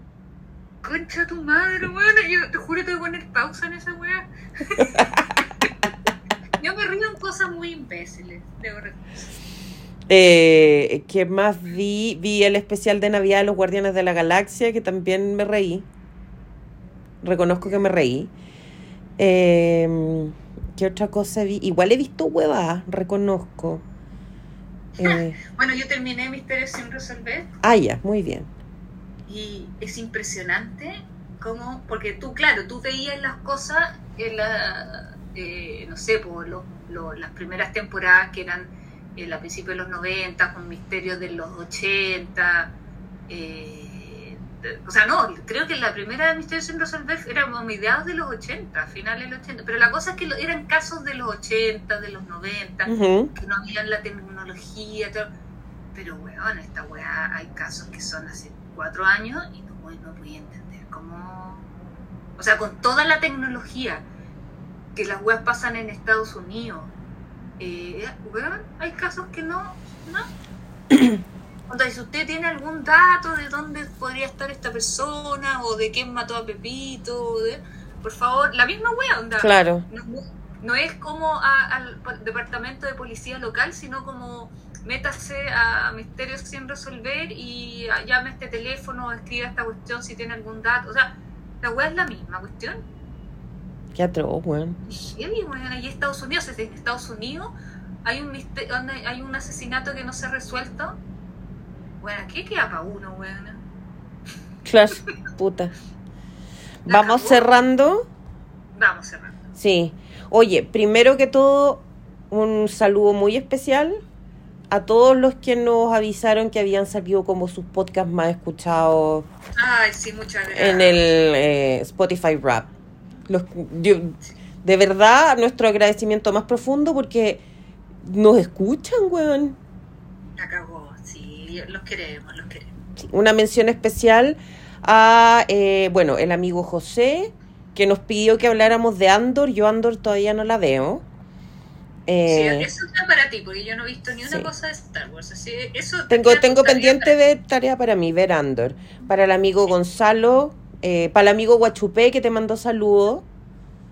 Concha tu madre, bueno, yo te juro que te voy a poner pausa en esa weá. <laughs> yo me río en cosas muy imbéciles, de verdad. Eh, ¿Qué más vi? Vi el especial de Navidad de los Guardianes de la Galaxia, que también me reí. Reconozco que me reí. Eh, ¿Qué otra cosa vi? Igual he visto huevadas, reconozco. <laughs> Eh, Bueno, yo terminé Misterios sin resolver ah, ya, muy bien. Y es impresionante cómo, porque tú, claro, tú veías las cosas en la, eh, no sé, por lo- lo- las primeras temporadas que eran eh, a principios de los 90, con misterios de los 80. eh, de- o sea, no, creo que la primera de Misterios sin resolver era a mediados de los 80, finales de los 80. Pero la cosa es que lo- eran casos de los 80, de los 90 Ujú. que no había la tecnología, todo. pero weón, esta weá hay casos que son hace cuatro años y no, voy- no podía entender cómo. O sea, con toda la tecnología que las weas pasan en Estados Unidos, eh, weón, hay casos que no. no. <coughs> Sea, si usted tiene algún dato de dónde podría estar esta persona o de quién mató a Pepito, o de- por favor, la misma wea, onda Claro. no, no es como a- al pa- departamento de policía local, sino como métase a misterios sin resolver y llame a este teléfono, escriba esta cuestión si tiene algún dato. O sea, la weá es la misma cuestión. Qué atroz, weón. Y Estados Unidos, en Estados Unidos hay un hay un asesinato que no se ha resuelto. Bueno, ¿qué queda para uno, weón? Claro, <laughs> puta. Vamos cagó. cerrando. Vamos cerrando. Sí. Oye, primero que todo, un saludo muy especial a todos los que nos avisaron que habían salido como sus podcasts más escuchados Ay, sí, en el eh, Spotify Rap. Los, yo- de verdad, nuestro agradecimiento más profundo porque nos escuchan, weón. La cagó, sí, los queremos, los queremos. Sí, Una mención especial a, eh, bueno, el amigo José, que nos pidió que habláramos de Andor. Yo Andor todavía no la veo. Eh, sí, eso está para ti, porque yo no he visto ni una sí. cosa de Star Wars. Así, eso tengo tengo pendiente para- ver tarea para mí, ver Andor. Para el amigo Gonzalo, eh, para el amigo Guachupé, que te mandó saludos.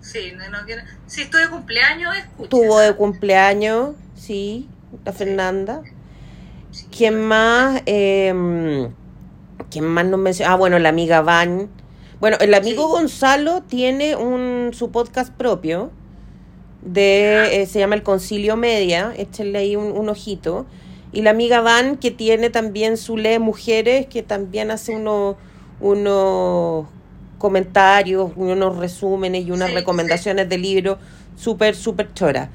Sí, no, no si estoy de cumpleaños, escucha. Tuvo de cumpleaños, sí, la Fernanda. Sí. ¿Quién más? Eh, ¿Quién más nos menciona? Ah, bueno, la amiga Van. Bueno, el amigo. Gonzalo tiene un su podcast propio de eh, se llama El Concilio Media, échenle ahí un, un ojito. Y la amiga Van que tiene también su Lee Mujeres, que también hace unos unos comentarios, unos resúmenes y unas Sí, recomendaciones de libros súper, súper choras.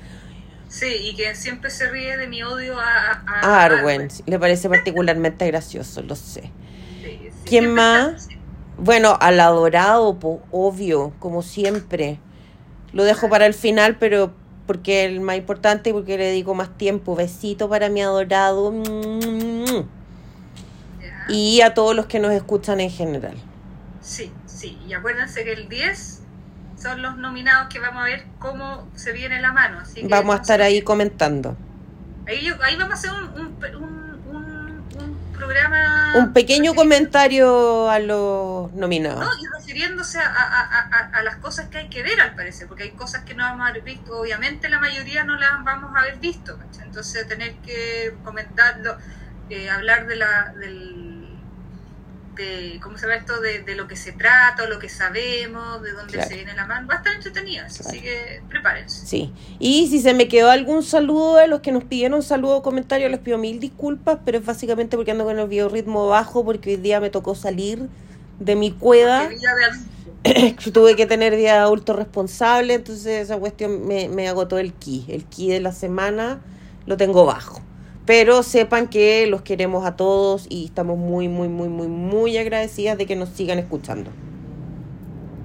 Sí, y que siempre se ríe de mi odio a, a, A Arwen, le parece particularmente gracioso, lo sé. Sí, ¿Quién más? está-. Bueno, al adorado, po, obvio, como siempre. Lo dejo para el final, pero porque es el más importante y porque le dedico más tiempo. Besito para mi adorado. Ya. Y a todos los que nos escuchan en general. Sí, sí. Y acuérdense que el 10 son los nominados que vamos a ver cómo se viene la mano. Así que Vamos a estar ahí comentando. Ahí, yo- ahí vamos a hacer un- un programa. Un pequeño comentario a los nominados. No, y refiriéndose a, a- a- a- a las cosas que hay que ver, al parecer, porque hay cosas que no vamos a haber visto. Obviamente, la mayoría no las vamos a haber visto, ¿cachai? Entonces, tener que comentarlo, eh, hablar de la. del de, ¿Cómo se llama esto? De, de lo que se trata, lo que sabemos, de dónde Claro. se viene la mano. Va a estar entretenido, eso, así que prepárense. Sí. Y si se me quedó algún saludo de los que nos pidieron saludo o comentario, les pido mil disculpas, pero es básicamente porque ando con el biorritmo bajo, porque hoy día me tocó salir de mi cueva. <clears throat> Tuve que tener vida de adulto responsable, entonces esa cuestión me, me agotó el ki. El ki de la semana lo tengo bajo. Pero sepan que los queremos a todos y estamos muy, muy, muy, muy, muy agradecidas de que nos sigan escuchando.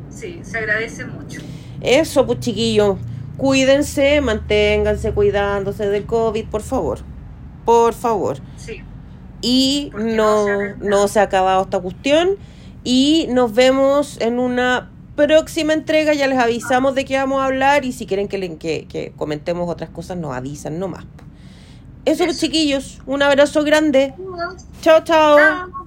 Sí, se agradece mucho. Eso, pues chiquillos, cuídense, manténganse cuidándose del COVID, por favor. Por favor. Sí. Y no se ha no, se ha acabado esta cuestión. Y nos vemos en una próxima entrega. Ya les avisamos de qué vamos a hablar. Y si quieren que, que, que comentemos otras cosas, nos avisan nomás. Eso, chiquillos. Un abrazo grande. Chao. Chao.